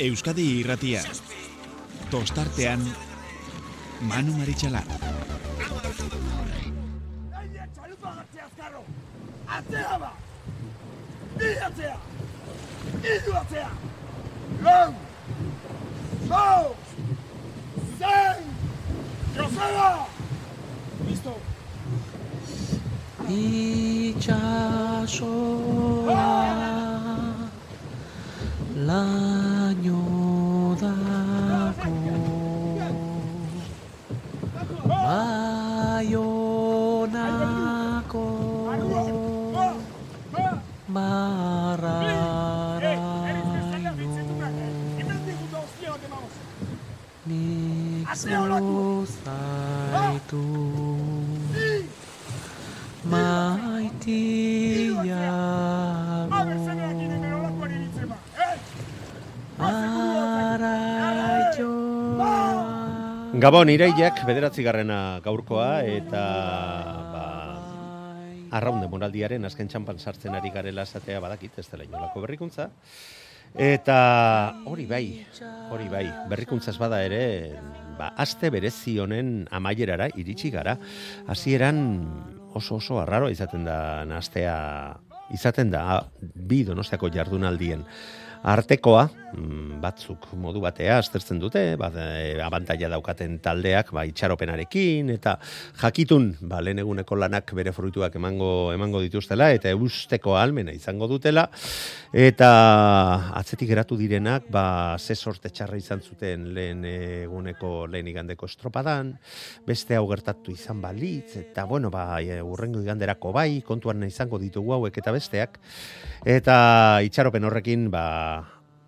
Euskadi irratia. Tostartean, Manu Maritxalar. Atzea ba! Bi atzea! Idu atzea! Lau! Zau! Zen! Joseba! Listo! Itxasoa laino años. Gabon iraiak bederatzi garrena gaurkoa eta ba, arraunde moraldiaren azken txampan sartzen ari garela esatea badakit ez dela inolako berrikuntza. Eta hori bai, hori bai, berrikuntza ez bada ere, ba, aste berezi honen amaierara iritsi gara. Hasieran oso oso arraro izaten da astea izaten da bi donostiako jardunaldien artekoa, mm, batzuk modu batea aztertzen dute, ba, e, abantaila daukaten taldeak, ba, itxaropenarekin, eta jakitun, ba, lehen eguneko lanak bere fruituak emango, emango dituztela, eta eusteko almena izango dutela, eta atzetik geratu direnak, ba, ze sorte txarra izan zuten lehen eguneko lehen igandeko estropadan, beste hau gertatu izan balitz, eta bueno, ba, e, urrengo iganderako bai, kontuan izango ditugu hauek eta besteak, eta itxaropen horrekin, ba,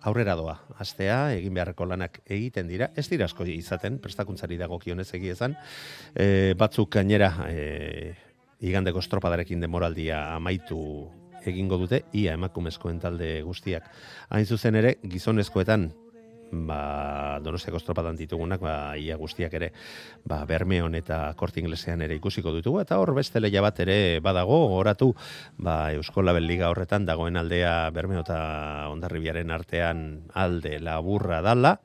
aurrera doa. Astea, egin beharreko lanak egiten dira. Ez dira asko izaten, prestakuntzari dago kionez egiezan. E, batzuk gainera, e, igandeko estropadarekin demoraldia amaitu egingo dute, ia emakumezkoen talde guztiak. Hain zuzen ere, gizonezkoetan, ba, donostiako estropadan ditugunak, ba, ia guztiak ere, ba, Bermeon eta Korte Inglesean ere ikusiko ditugu, eta hor beste leia bat ere badago, goratu, ba, Eusko Label Liga horretan dagoen aldea Bermeo eta Ondarribiaren artean alde laburra dala,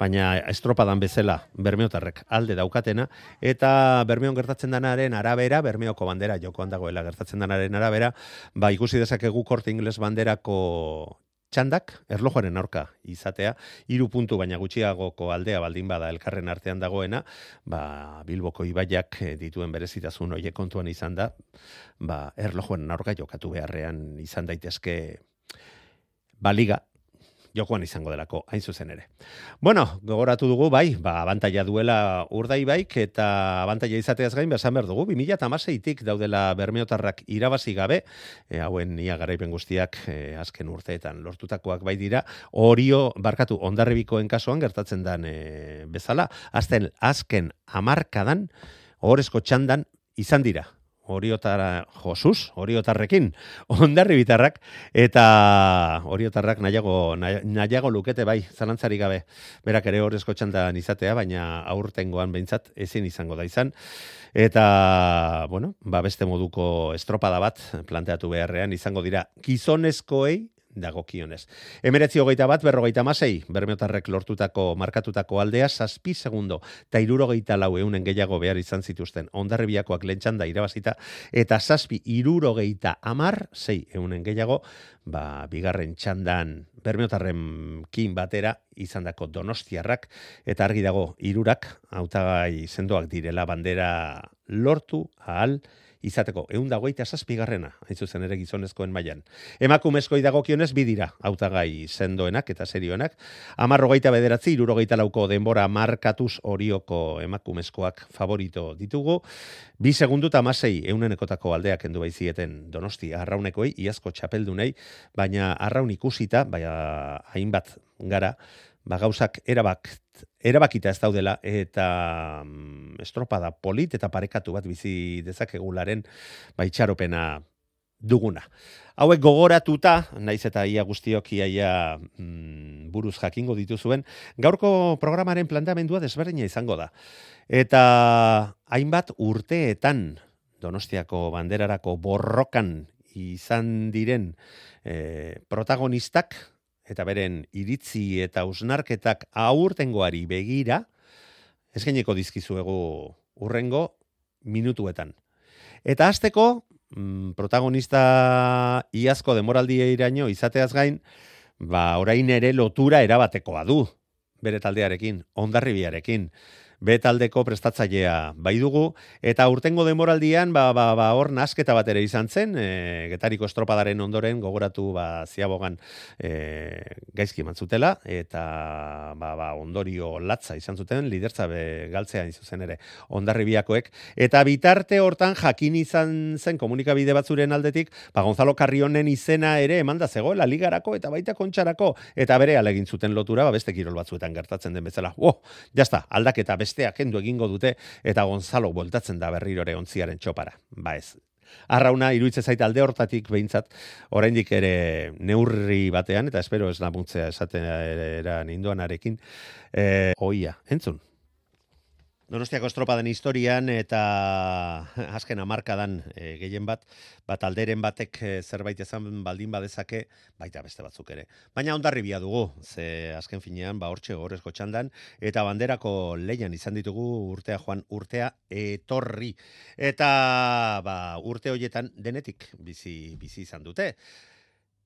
baina estropadan bezala Bermeotarrek alde daukatena, eta Bermeon gertatzen denaren arabera, Bermeoko bandera jokoan dagoela gertatzen denaren arabera, ba, ikusi dezakegu Korte Ingles banderako txandak erlojoaren aurka izatea, hiru puntu baina gutxiagoko aldea baldin bada elkarren artean dagoena, ba, Bilboko ibaiak eh, dituen berezitasun hoiek kontuan izan da, ba, erlojoaren aurka jokatu beharrean izan daitezke baliga jokoan izango delako, hain zuzen ere. Bueno, gogoratu dugu, bai, ba, abantaia duela urdai baik, eta abantaia izateaz gain, besan behar dugu, 2008-tik daudela bermeotarrak irabazi gabe, e, hauen ia garaipen guztiak e, azken urteetan lortutakoak bai dira, orio, barkatu, ondarribikoen kasuan gertatzen dan e, bezala, azten azken amarkadan, horrezko txandan, izan dira, Oriotara Josus, Oriotarrekin, ondarri bitarrak, eta Oriotarrak nahiago, nahiago lukete bai, zalantzari gabe, berak ere horrezko txandan izatea, baina aurtengoan behintzat ezin izango da izan. Eta, bueno, ba beste moduko estropada bat planteatu beharrean izango dira gizonezkoei dagokionez. Emeretzi hogeita bat, berrogeita masei, bermeotarrek lortutako markatutako aldea, saspi segundo, eta irurogeita lau eunen gehiago behar izan zituzten, ondarribiakoak lentxanda irabazita, eta saspi irurogeita amar, sei eunen gehiago, ba, bigarren txandan bermeotarren kin batera izandako donostiarrak, eta argi dago irurak, hautagai sendoak direla bandera lortu, ahal, izateko egun dagoita zazpigarrena, hain zuzen ere gizonezkoen mailan. Emakumezkoi dagokionez bidira, hautagai sendoenak eta serioenak, amarrogeita bederatzi, irurogeita lauko denbora markatuz orioko emakumezkoak favorito ditugu, bi segundu eta masei eunenekotako aldeak endu baizieten donosti arraunekoi, iazko txapeldunei, baina arraun ikusita, baina hainbat gara, ba gauzak erabak erabakita ez daudela eta mm, estropada polit eta parekatu bat bizi dezakegularen baitxaropena duguna. Hauek gogoratuta, naiz eta ia guztiok iaia mm, buruz jakingo dituzuen, gaurko programaren planteamendua desberdina izango da. Eta hainbat urteetan Donostiako banderarako borrokan izan diren eh, protagonistak eta beren iritzi eta usnarketak aurtengoari begira, eskaineko dizkizuegu urrengo minutuetan. Eta hasteko mm, protagonista iazko demoraldia iraino izateaz gain, ba, orain ere lotura erabatekoa du bere taldearekin, ondarribiarekin betaldeko prestatzailea bai dugu. Eta urtengo demoraldian ba ba ba hor nasketa bat ere izan zen e, getariko estropadaren ondoren gogoratu ba ziabogan e, gaizki emantzutela eta ba, ba, ondorio latza izan zuten lidertza be galtzea zuzen ere ondarribiakoek eta bitarte hortan jakin izan zen komunikabide batzuren aldetik ba Gonzalo Carrionen izena ere emanda zegoela ligarako eta baita kontxarako. Eta bere alegin zuten lotura ba beste kirol batzuetan gertatzen den bezala. Oh, ja sta, aldaketa bestea kendu egingo dute eta Gonzalo bueltatzen da berrirore ontziaren txopara. Ba ez. Arrauna iruitze zait alde hortatik behintzat, oraindik ere neurri batean, eta espero ez namuntzea esaten era ninduan arekin, e, oia, entzun, Donostiako estropaden historian eta azken amarkadan e, gehien bat, bat alderen batek e, zerbait ezan baldin badezake, baita beste batzuk ere. Baina ondarribia dugu, ze azken finean, ba hortxe gorezko txandan, eta banderako leian izan ditugu urtea joan urtea etorri. Eta ba, urte horietan denetik bizi, bizi izan dute.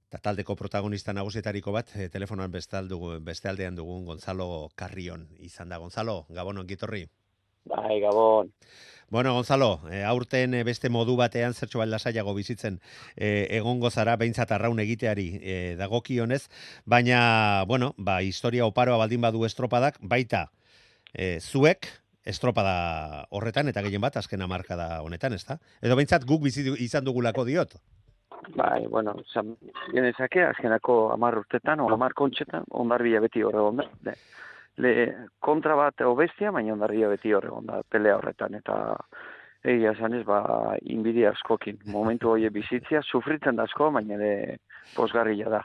Eta taldeko protagonista nagusietariko bat, e, telefonoan beste, beste aldean dugun Gonzalo Carrion izan da. Gonzalo, gabonon gitorri. Bai, Gabon. Bueno, Gonzalo, e, aurten eh, beste modu batean zertxo lasaiago bizitzen e, egongo zara behintzat arraun egiteari e, dagokionez, baina, bueno, ba, historia oparoa baldin badu estropadak, baita e, zuek, estropada horretan eta gehien bat azken da honetan, ezta? Edo behintzat guk bizi izan dugulako diot? Bai, bueno, zan, genezake, azkenako amar urtetan, o amar kontxetan, ondarbila beti horre onda le, kontra bat obestia, baina ondarria beti hor egon da, pelea horretan, eta egia esan ez, ba, inbidia askokin. Momentu hoe bizitzia, sufritzen da asko, baina ere posgarria da.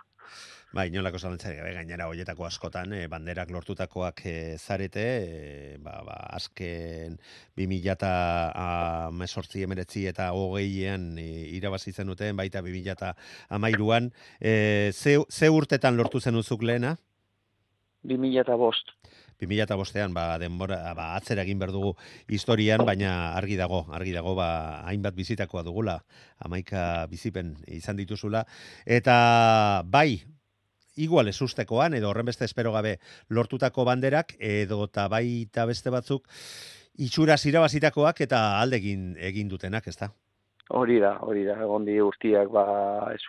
Ba, inolako zalantzari gabe gainera hoietako askotan e, banderak lortutakoak e, zarete, e, ba, ba, azken 2018 emeretzi eta hogeian e, irabazitzen duten, baita 2008an, e, ze, ze urtetan lortu zen uzuk lehena? 2005. 2005ean ba, denbora, ba, atzera egin behar dugu historian, baina argi dago, argi dago, ba, hainbat bizitakoa dugula, amaika bizipen izan dituzula, eta bai, igual ez ustekoan, edo horrenbeste espero gabe lortutako banderak, edo eta baita beste batzuk, itxura zirabazitakoak eta aldegin egin dutenak, ez da? Hori da, hori da, egondi guztiak, ba, ez,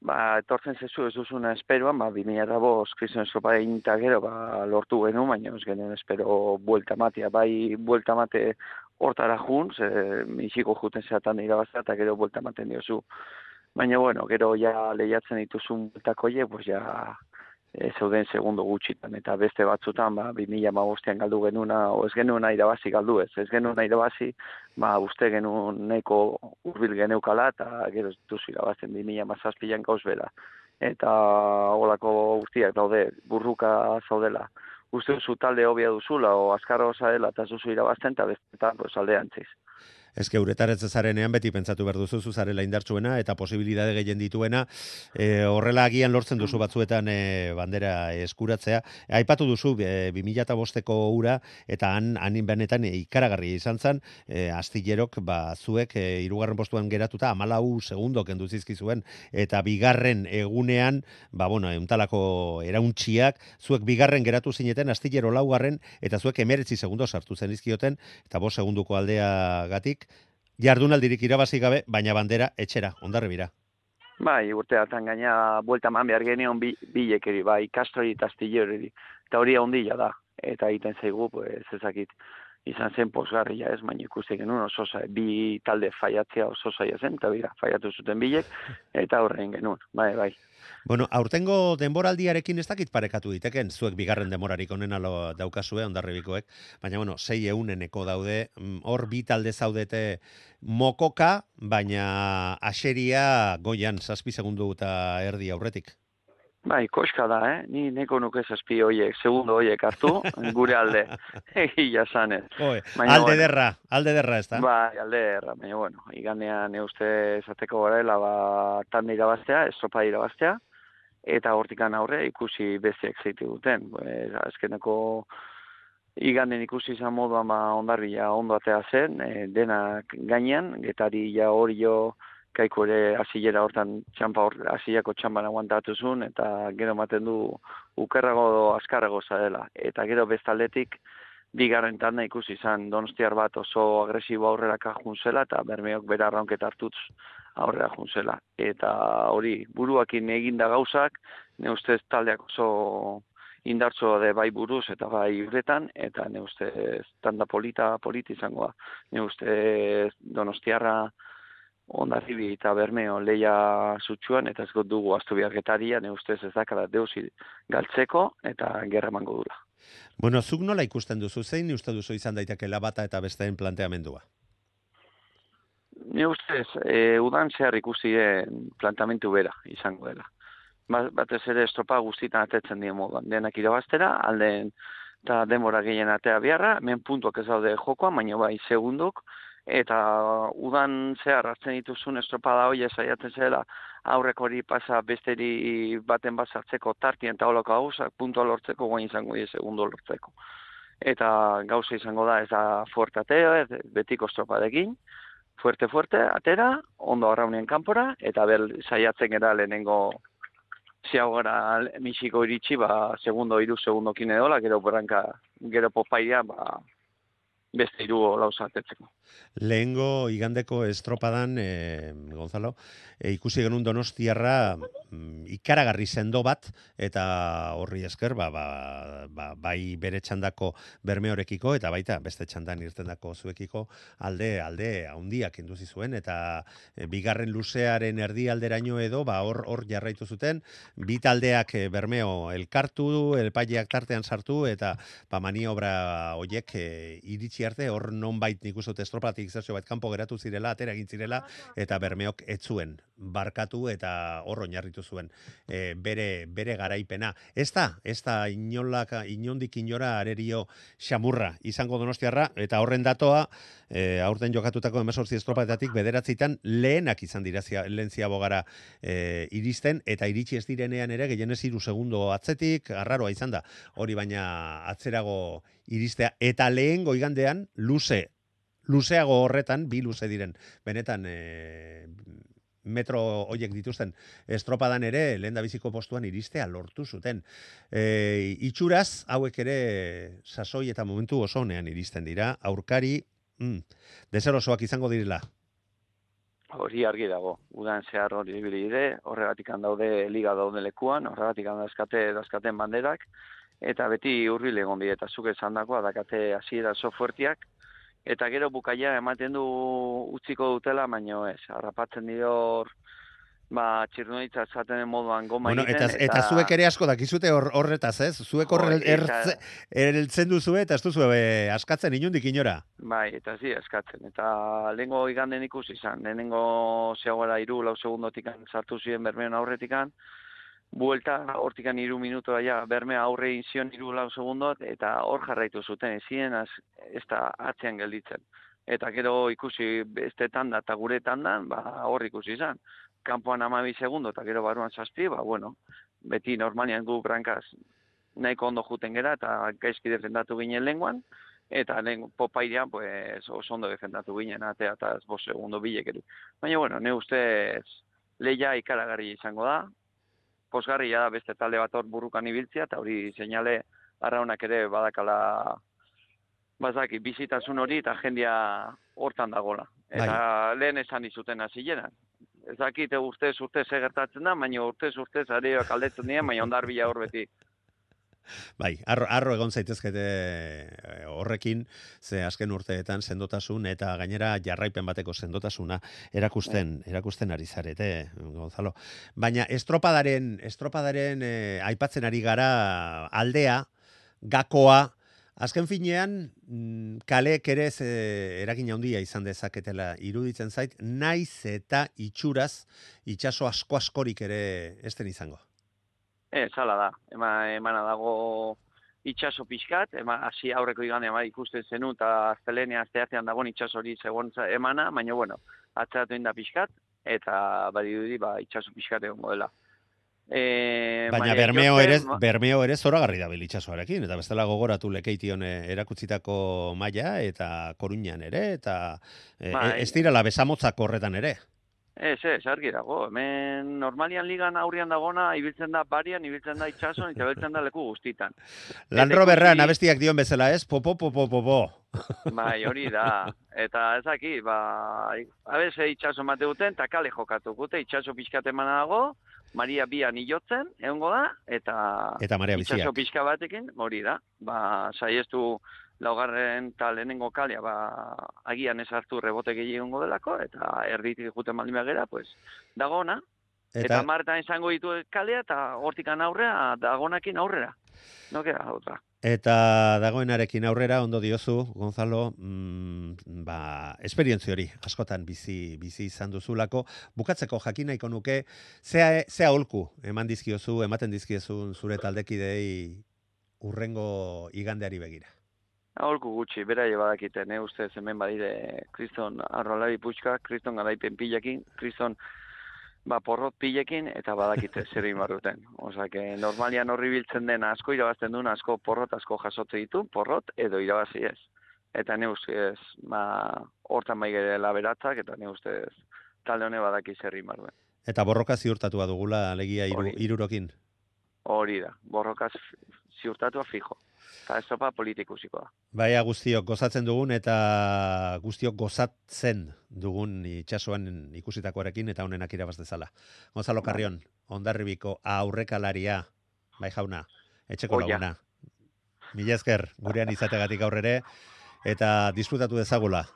ba, etortzen zezu ez duzuna esperoan, ba, 2005 krisen estropa egin gero, ba, lortu genu, baina ez genuen espero buelta matia, bai buelta mate hortara jun, ze misiko juten zeatan irabazta, eta gero buelta maten diozu. Baina, bueno, gero ja lehiatzen dituzun bueltako pues ja e, zeuden segundo gutxitan, eta beste batzutan, ba, 2000 magostean galdu genuna, o ez genuen irabazi galdu ez, ez genuen irabazi, ba, uste genuen neko urbil geneukala, eta gero ez duzu irabazten 2000 mazazpilan gauz bela. Eta holako guztiak daude, burruka zaudela. Uste duzu talde hobia duzula, o azkarro zaela, eta zuzu irabazten, eta beste pues, aldean Ez que zarenean beti pentsatu behar duzu zuzarela indartsuena eta posibilidade gehien dituena e, horrela agian lortzen duzu batzuetan e, bandera eskuratzea. aipatu duzu e, 2005eko ura eta han hanin benetan ikaragarri izan zen e, astillerok ba, zuek e, irugarren postuan geratuta amalau segundo kendu zizkizuen eta bigarren egunean ba, bueno, euntalako erauntxiak zuek bigarren geratu zineten astillero laugarren eta zuek emeretzi segundo sartu zen izkioten eta bo segunduko aldea gatik jardunaldirik irabazi gabe, baina bandera etxera, ondarre bira. Bai, urteatan gaina buelta man behar genion bi, bilekeri, bai, kastori eta astilleri, eta hori ondila da, eta egiten zaigu, pues, ezakit, izan zen posgarria ez, baina ikuste genuen oso bi talde faiatzea oso zaila zen, eta bira, faiatu zuten bilek, eta horrein genuen, bai, bai. Bueno, aurtengo denboraldiarekin ez dakit parekatu diteken, zuek bigarren demorarik onena lo daukazue, ondarribikoek, baina, bueno, sei euneneko daude, mm, hor bi talde zaudete mokoka, baina aseria goian, zazpi segundu eta erdi aurretik. Bai, koska da, eh? Ni neko nuke zazpi hoiek, segundo hoiek hartu, gure alde. Egia zanen. alde derra, alde derra ez da? Bai, alde derra, baina bueno, iganean euste zateko gara, ba, tanda irabaztea, estropa irabaztea, eta hortikan aurre ikusi besteak zeitu duten. E, azkeneko iganden ikusi izan moduan ba ondarbila ondo atea zen, e, denak gainean, getari ja hori jo kaiko ere hasilera hortan txampa hor, hasilako txampan aguantatu zuen, eta gero ematen du ukerrago azkarrago zadela. Eta gero bestaldetik, bigarren tanda ikusi izan donostiar bat oso agresibo aurrera kajun zela, eta bermeok bera arraunket hartutz aurrera jun zela. Eta hori, buruakin eginda gauzak, ne ustez taldeak oso indartzo de bai buruz eta bai uretan, eta ne ustez tanda polita, polita izangoa. Ne ustez donostiarra ondarribi eta bermeo leia zutxuan, eta ez dugu astu biargetaria, ne ustez ez dakara deusi galtzeko, eta gerra mango dula. Bueno, zuk nola ikusten duzu, zein uste duzu izan daiteke bata eta besteen planteamendua? Ni ustez, e, udan zehar ikusi plantamentu bera izango dela. Ba, batez ere estropa guztitan atetzen dien moduan. Denak irabaztera, alden eta demora gehien atea biharra, men puntuak ez daude jokoa, baina bai segunduk, eta udan zehar hartzen dituzun estropada hoi saiatzen zela aurreko hori pasa besteri baten bazartzeko tartien eta holoko gauzak puntua lortzeko guain izango die segundo lortzeko. Eta gauza izango da ez da fuerte ateo, betiko estropadekin, fuerte fuerte, atera, ondo arraunien kanpora, eta bel saiatzen gara lehenengo ziago gara misiko iritsi, ba, segundo, iru segundo kine dola, gero branka, gero popaia, ba, beste iru lauzatetzeko. Lehengo igandeko estropadan, e, Gonzalo, e, ikusi genuen donostiarra mm, ikaragarri sendo bat, eta horri esker, ba, ba, ba, bai bere txandako bermeorekiko, eta baita beste txandan irtendako zuekiko, alde, alde, haundiak induzi zuen, eta e, bigarren luzearen erdi alderaino edo, ba, hor, hor jarraitu zuten, bi taldeak e, bermeo elkartu, elpaileak tartean sartu, eta ba, maniobra hoiek e, iritsi arte, hor non bait nik uste estropatik bat kanpo geratu zirela, atera egin zirela, eta bermeok etzuen barkatu eta hor oinarritu zuen e, bere, bere garaipena. Ez da, ez da inolak, inondik inora arerio xamurra izango donostiarra, eta horren datoa, e, aurten jokatutako emesortzi estropatatik bederatzitan lehenak izan dira lehen ziabogara e, iristen, eta iritsi ez direnean ere, gehienez iru segundo atzetik, arraroa izan da, hori baina atzerago iristea. Eta lehen goigandean, luze, luzeago horretan, bi luze diren, benetan, e, metro hoiek dituzten estropadan ere lehen da biziko postuan iristea lortu zuten. E, itxuraz, hauek ere sasoi eta momentu oso honean iristen dira, aurkari, mm, deserosoak izango direla. Hori argi dago, udan zehar hori dire, horregatik daude liga daude lekuan, horregatik dazkate, dazkaten banderak, eta beti urri egon bide, eta zuke esan dagoa, dakate hasiera oso fuertiak, eta gero bukaia ematen du utziko dutela, baino ez, harrapatzen dior, ba, txirnuitza zaten moduan goma bueno, eta, eta, eta, zuek ere asko dakizute horretaz, ez? Zuek horre ertzen duzue, eta ez duzu askatzen inundik inora. Bai, eta zi, askatzen. Eta lehenko iganden ikusi izan, lehenko zeagora iru, lau segundotik sartu ziren bermeon aurretikan, buelta hortikan iru minuto daia berme aurre inzion iru lau segundot, eta hor jarraitu zuten, ezien az, ez da atzean gelditzen. Eta gero ikusi beste tanda eta gure tandan, ba, hor ikusi izan. Kampoan amabi segundo eta gero baruan zazpi, ba, bueno, beti normalian gu brankaz nahiko ondo juten gera eta gaizki defendatu ginen lenguan, eta lehen popaidean, pues, oso ondo defendatu ginen, atea eta ez segundo bilek Baina, bueno, ne ustez leia ikaragarri izango da, posgarri da beste talde bat hor burrukan ibiltzia, eta hori seinale arraunak ere badakala bazaki bizitasun hori eta jendia hortan dagola. Eta bai. lehen esan izuten hasi jena. Ez dakite urtez urtez egertatzen da, baina urtez urtez areoak aldetzen dira, baina ondar bila hor beti. Bai, arro, arro egon zaitezkete eh, horrekin, ze azken urteetan sendotasun eta gainera jarraipen bateko sendotasuna erakusten, bai. erakusten ari zarete, Gonzalo. Baina estropadaren, estropadaren eh, aipatzen ari gara aldea, gakoa, azken finean, mm, kaleek ere ze eragin handia izan dezaketela iruditzen zait, naiz eta itxuraz, itxaso asko askorik ere esten izango. Ez, hala da. Ema, emana dago itxaso pixkat, ema, hasi aurreko igande ema, ikusten zenu, eta aztelenea azteatean dago itxaso hori zegontza emana, baina, bueno, atzeratu inda pixkat, eta badi dudi, ba, itxaso pixkat egon dela. E, Baina Bermeo ere, Bermeo ere zoragarri da itsasoarekin eta bestela gogoratu lekeition eh, erakutzitako maila eta Koruñan ere eta e, Bai. ez dirala besamotzak horretan ere. Ez, ez, argi dago. Hemen normalian ligan aurrian dagona, ibiltzen da barian, ibiltzen da itxason, eta ibiltzen da leku guztitan. Lan ikusi- abestiak dion bezala ez, popo, popo, popo. Bai, hori da. Eta ez daki, ba, abese itxaso mate duten, eta kale jokatu gute, itxaso pixkat eman dago, Maria bian ilotzen, egongo da, eta, Eta marea itxaso pixka batekin, hori da. Ba, saiestu laugarren eta lehenengo kalea, ba, agian ez hartu rebote gehi egongo delako, eta erditik juten baldin bagera, pues, dago ona. Eta, Eta, marretan izango ditu kalea, eta hortikan aurrera, dagonakin aurrera. No queda otra. eta dagoenarekin aurrera, ondo diozu, Gonzalo, mm, ba, esperientzio hori, askotan bizi, bizi izan duzulako, bukatzeko jakin nahiko nuke, zea, zea holku eman dizkiozu, ematen dizkiozu zure taldekidei urrengo igandeari begira. Aholku gutxi, bera badakite, ne ustez hemen badire kriston arrolari puxka, kriston garaipen pilekin, kriston ba, porrot pilekin, eta badakite zer egin duten. Osa, que normalian horri biltzen den asko irabazten duen, asko porrot asko jasotze ditu, porrot edo irabazi ez. Eta ne ustez, ba, hortan bai gerela beratzak, eta ne ustez, talde hone badaki zer egin duen. Eta borroka ziurtatua dugula alegia iru, Hori. irurokin. Hori da, borrokaz ziurtatua fijo. Eta ez topa politikusiko da. Baia guztiok gozatzen dugun eta guztiok gozatzen dugun itsasoan ikusitakoarekin eta honenak irabaz dezala. Gonzalo Bai. Carrion, ondarribiko aurrekalaria, bai jauna, etxeko Oia. laguna. Mila esker, gurean izategatik aurrere, eta disfrutatu dezagula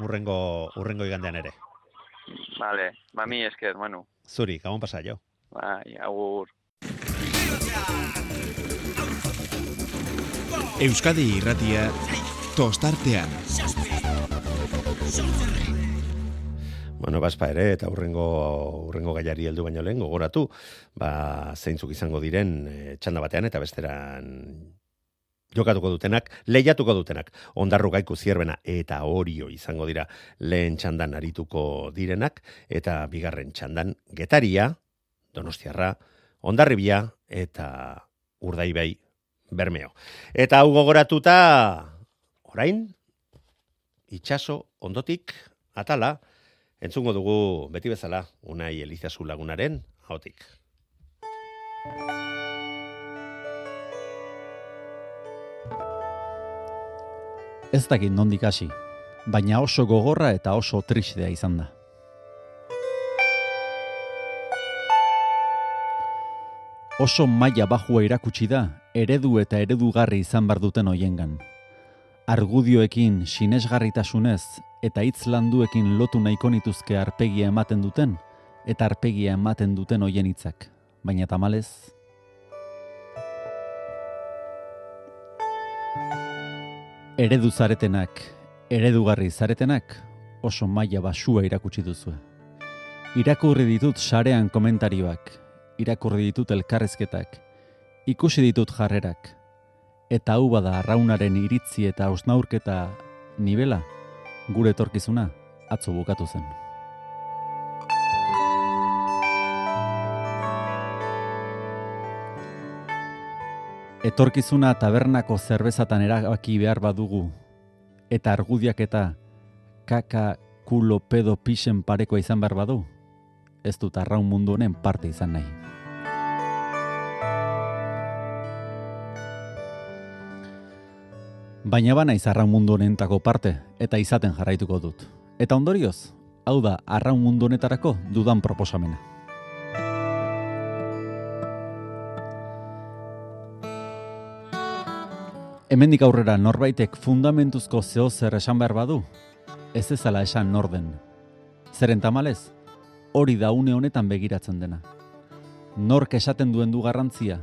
urrengo, urrengo igandean ere. Vale, ba mi esker, Manu. Zuri, gabon pasa jo. Bai, agur. Euskadi irratia tostartean. Bueno, baspa ere, eta urrengo, urrengo gaiari heldu baino lehen, gogoratu, ba, zeintzuk izango diren e, txanda batean eta besteran jokatuko dutenak, lehiatuko dutenak, ondarru gaiku zierbena eta orio izango dira lehen txandan arituko direnak, eta bigarren txandan getaria, donostiarra, ondarribia eta urdaibai bermeo. Eta hau gogoratuta, orain, itxaso ondotik, atala, Entzungo dugu beti bezala Unai Elizazu lagunaren ahotik. Ez dakit nondik hasi, baina oso gogorra eta oso tristea izan da. Oso maila bajua irakutsi da, eredu eta eredugarri izan bar duten hoiengan. Argudioekin sinesgarritasunez eta hitz landuekin lotu nahiko nituzke arpegia ematen duten eta arpegia ematen duten hoien hitzak. Baina tamalez, eredu zaretenak, eredugarri zaretenak, oso maila basua irakutsi duzu. Irakurri ditut sarean komentarioak, irakurri ditut elkarrezketak, ikusi ditut jarrerak, eta hau bada arraunaren iritzi eta osnaurketa nibela, gure etorkizuna atzo bukatu zen. Etorkizuna tabernako zerbezatan erabaki behar badugu, eta argudiak eta kaka kulo pedo pixen parekoa izan behar badu, ez dut arraun mundu honen parte izan nahi. Baina bana arraun mundu honentako parte, eta izaten jarraituko dut. Eta ondorioz, hau da arraun mundu honetarako dudan proposamena. Hemendik aurrera norbaitek fundamentuzko zeo zer esan behar badu, ez ezala esan norden. Zeren tamalez, hori da une honetan begiratzen dena. Nork esaten duen du garrantzia,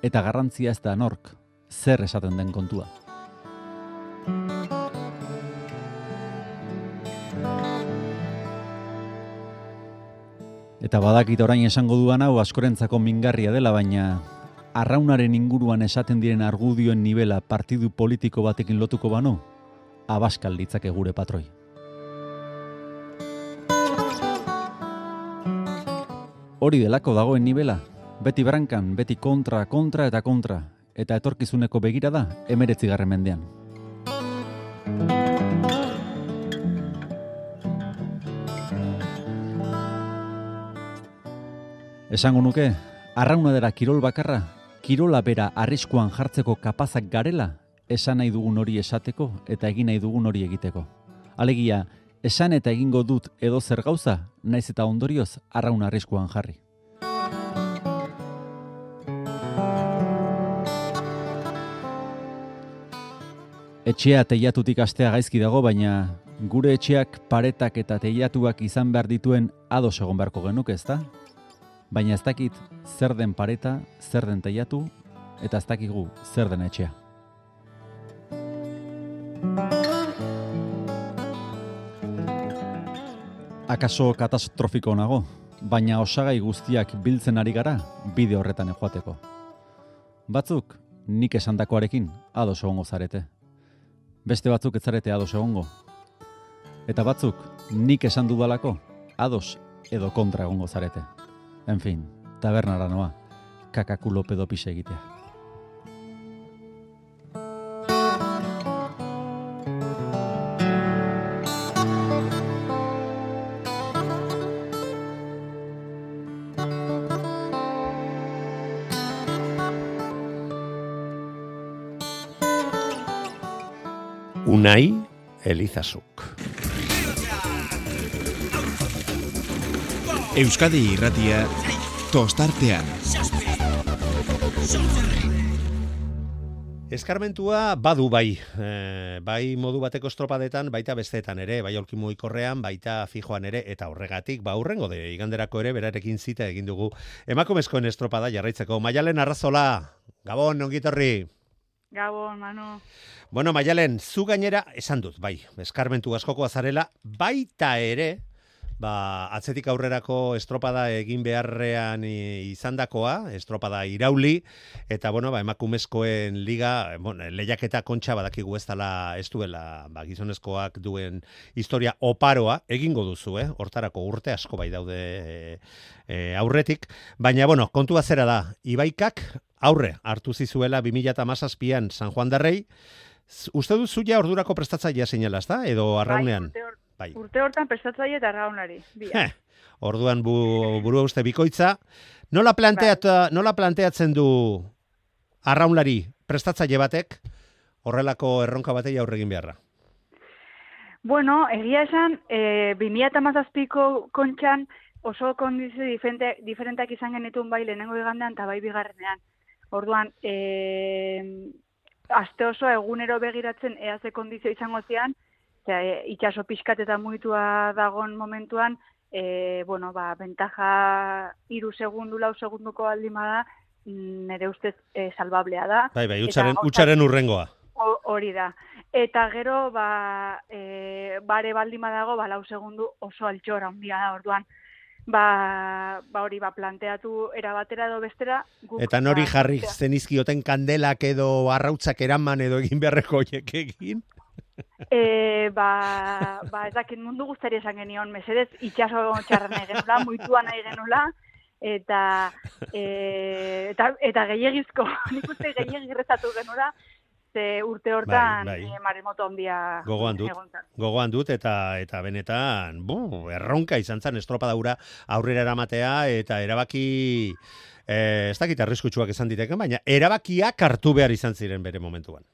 eta garrantzia ez da nork, zer esaten den kontua. Eta badakit orain esango duan hau askorentzako mingarria dela, baina arraunaren inguruan esaten diren argudioen nivela partidu politiko batekin lotuko banu, abaskal ditzake gure patroi. Hori delako dagoen nivela, beti brankan, beti kontra, kontra eta kontra, eta etorkizuneko begira da, emeretzi garren mendean. Esango nuke, arrauna dela kirol bakarra, kirola bera arriskuan jartzeko kapazak garela, esan nahi dugun hori esateko eta egin nahi dugun hori egiteko. Alegia, esan eta egingo dut edo zer gauza, naiz eta ondorioz arrauna arriskuan jarri. Etxea teiatutik astea gaizki dago, baina gure etxeak paretak eta teiatuak izan behar dituen ados egon beharko genuke, ezta? Baina ez dakit zer den pareta, zer den teiatu, eta ez dakigu zer den etxea. Akaso katastrofiko nago, baina osagai guztiak biltzen ari gara bide horretan joateko. Batzuk nik esandakoarekin ados egongo zarete. Beste batzuk ez zarete ados egongo. Eta batzuk nik esan dudalako ados edo kontra egongo zarete. En fin, tabernara noa, kakakulo pedopise egitea. Elizazuk. Euskadi irratia tostartean. Eskarmentua badu bai, e, bai modu bateko estropadetan, baita besteetan ere, bai olkimu ikorrean, baita fijoan ere, eta horregatik, ba urrengo de iganderako ere, berarekin zita egin dugu emakumezkoen estropada jarraitzeko. Maialen Arrazola, Gabon, ongitorri. Gabon, Manu. Bueno, Maialen, zu gainera, esan dut, bai, eskarmentu askoko azarela, baita ere, ba, atzetik aurrerako estropada egin beharrean izandakoa, estropada irauli, eta, bueno, ba, emakumezkoen liga, bueno, lehiaketa kontxa badakigu ez dela, ez duela, ba, gizonezkoak duen historia oparoa, egingo duzu, eh? hortarako urte asko bai daude e, aurretik, baina, bueno, kontua zera da, Ibaikak aurre hartu zizuela 2017an San Juan Darrei, Uste duzu ja ordurako prestatzailea seinala, ezta? Edo arraunean? Bai, urte, Bai. urte hortan prestatzaile eta arraunari. Heh, orduan bu, burua uste bikoitza. Nola, planteat, nola planteatzen du arraunlari prestatzaile batek horrelako erronka batei aurre egin beharra? Bueno, egia esan, e, 2017ko kontxan oso kondizio diferente, diferenteak izan genituen bai lehenengo igandean eta bai bigarrenean. Orduan, e, aste oso egunero begiratzen ea ze kondizio izango zian, Osea, e, itxaso pixkat eta mugitua dagon momentuan, e, bueno, ba, bentaja iru segundu, lau segunduko aldin bada, mm, nire ustez e, salbablea da. Bai, bai, Eta utxaren, gauza- utxaren urrengoa. Ho- Hori da. Eta gero, ba, e, bare baldin badago, ba, lau segundu oso altxora handia da, orduan. Ba, ba hori, ba, planteatu era batera edo bestera. Guk, Eta nori ba, jarri zenizkioten kandelak edo arrautzak eraman edo egin beharreko hoiek egin? E, ba, ba, ez dakit mundu guztari esan genion, mesedez, itxaso txarra nahi genula, muitua nahi genula, eta, e, eta, eta gehiagizko, nik uste gehiagik rezatu genula, ze urte hortan Bai, bai. e, maremoto handia Gogoan dut. Gogoan dut eta eta benetan, bu, erronka izan zen estropada hura aurrera eramatea eta erabaki eh, ez dakit arriskutsuak izan diteken, baina erabakiak hartu behar izan ziren bere momentuan.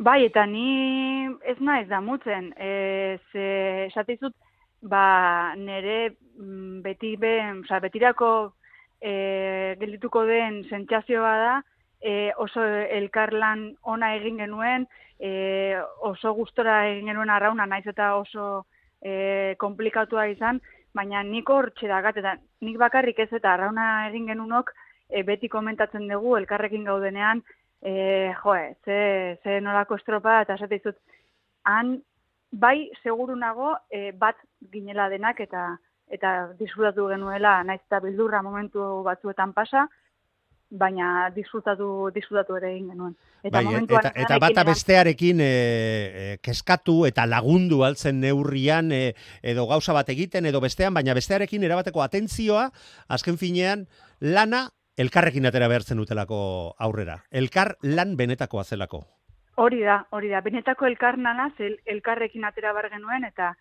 Bai, eta ni ez naiz damutzen, e, ze esatizut, ba, nere mm, beti ben, oza, betirako e, geldituko den sentsazioa da, e, oso elkarlan ona egin genuen, e, oso gustora egin genuen arrauna, naiz eta oso e, komplikatua izan, baina nik hor txedagat, eta nik bakarrik ez eta arrauna egin genunok, e, beti komentatzen dugu, elkarrekin gaudenean, e, joe, ze, ze nolako estropa, eta esate dizut, han, bai, seguru nago, e, bat ginela denak, eta eta disfrutatu genuela, naiz eta bildurra momentu batzuetan pasa, baina disfrutatu, disfrutatu ere egin genuen. Eta, Bai, momentuan eta, eta bata bestearekin e, e, keskatu eta lagundu altzen neurrian e, edo gauza bat egiten edo bestean, baina bestearekin erabateko atentzioa, azken finean, lana elkarrekin atera behartzen dutelako aurrera. Elkar lan benetakoa zelako. Hori da, hori da. Benetako elkarnana, el, elkarrekin atera bar genuen, eta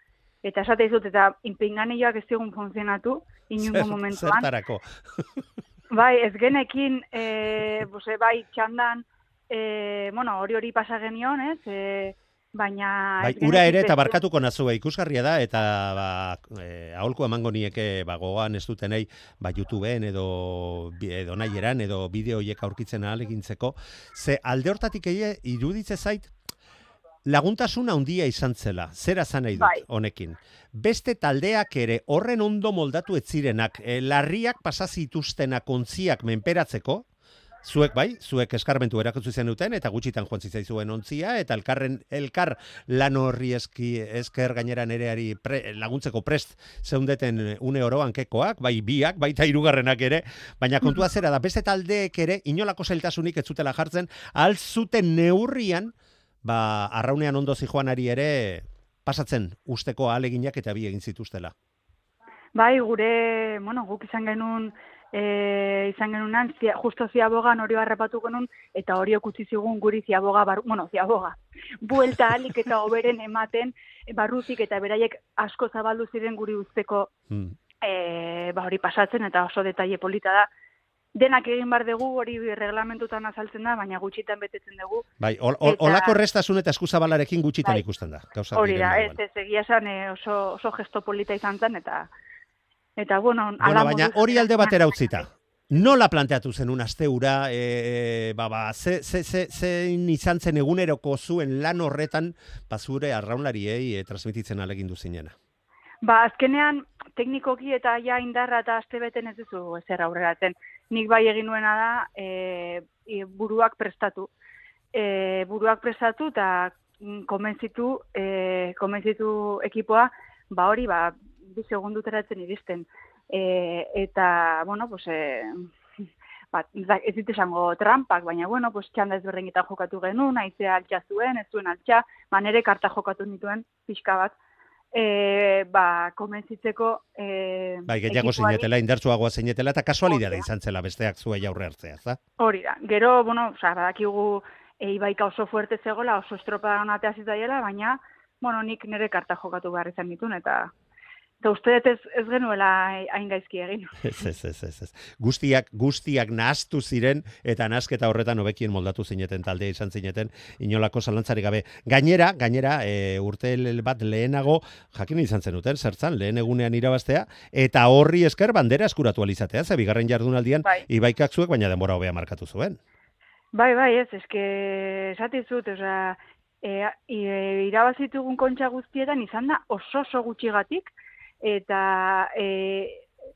eta esate dizut, eta inpinganioak ez zigun funtzionatu, inungo momentuan. Zertarako. Bai, ez genekin, e, bose, bai, txandan, e, bueno, hori hori pasa genion, ez? E, baina... Bai, ura ere eta barkatuko nazue ikusgarria da eta ba e, aholku emango nieke ba gogoan ez dutenei ba YouTubeen edo edo nahieran edo bideo hiek aurkitzen ahalegintzeko ze alde hortatik eie iruditze zait laguntasuna handia izan zela. Zera zan nahi dut Bai. honekin. Beste taldeak ere horren ondo moldatu ez zirenak, e, larriak pasa zituztenak ontziak menperatzeko, Zuek bai, zuek eskarmentu erakutsi zen duten eta gutxitan joan zitzaizuen ontzia eta elkarren elkar lan horri eski esker gainera nereari pre, laguntzeko prest zeundeten une oro hankekoak, bai biak, baita hirugarrenak ere, baina kontua zera da beste taldeek ere inolako zeltasunik ez zutela jartzen, al zuten neurrian ba arraunean ondo zijoanari ere pasatzen usteko ahaleginak eta bi egin zituztela. Bai, gure, bueno, guk izan genuen, e, izan genunan, zia, justo ziabogan hori harrapatu genuen, eta hori okutzi zigun guri ziaboga, bar, bueno, ziaboga, buelta alik eta oberen ematen, barrutik eta beraiek asko zabaldu ziren guri usteko Hmm. e, ba hori pasatzen eta oso detaile polita da. Denak egin bar dugu hori reglamentutan azaltzen da, baina gutxitan betetzen dugu. Bai, ol, ol, Eta- olako errestasun eta eskuzabalarekin gutxitan Bai. ikusten da. Gauza Hori da, ez, ez, egia esan eh, oso, oso gesto polita izan zen, eta, eta bueno, Bueno, baina hori alde batera utzita. Nola planteatu zen un asteura, e, ba, ba, ze, ze, ze, zein izan zen eguneroko zuen lan horretan, bazure arraunlariei e, transmititzen alegindu zinena. Ba, azkenean, teknikoki eta ja indarra eta astebeten ez duzu ezer aurreratzen. Nik bai egin nuena da, e, buruak prestatu. E, buruak prestatu eta konbentzitu, e, konbentzitu ekipoa, ba hori, ba, bi segunduteratzen iristen. E, eta, bueno, pues, e, ba, ez dit esango trampak, baina, bueno, pues, txanda ezberdinetan jokatu genuen, aizea altxa zuen, ez zuen altxa, manere karta jokatu nituen, pixka bat, e, ba, konbentzitzeko e, Bai, gehiago zinetela, indartsuagoa zinetela, eta kasualidade da. izan zela besteak zuei aurre hartzea, za? Hori da. Gero, bueno, oza, badakigu e, ibaika oso fuerte zegoela, oso estropa onatea zitaiela, baina, bueno, nik nire karta jokatu behar izan ditun, eta eta uste dut ez, ez genuela hain gaizki egin. Ez, ez, ez, ez. Guztiak, guztiak nahastu ziren, eta nasketa horretan hobekien moldatu zineten taldea izan zineten, inolako zalantzarik gabe. Gainera, gainera, e, urte bat lehenago, jakin izan zenuten, zertzan, lehen egunean irabaztea, eta horri esker bandera eskuratu alizatea, ze bigarren jardunaldian, Bai. ibaikak zuek, baina denbora hobea markatu zuen. Bai, bai, ez, eske, esatizut, oza, e, e, irabazitugun kontxa guztietan izan da oso oso gutxigatik, eta e,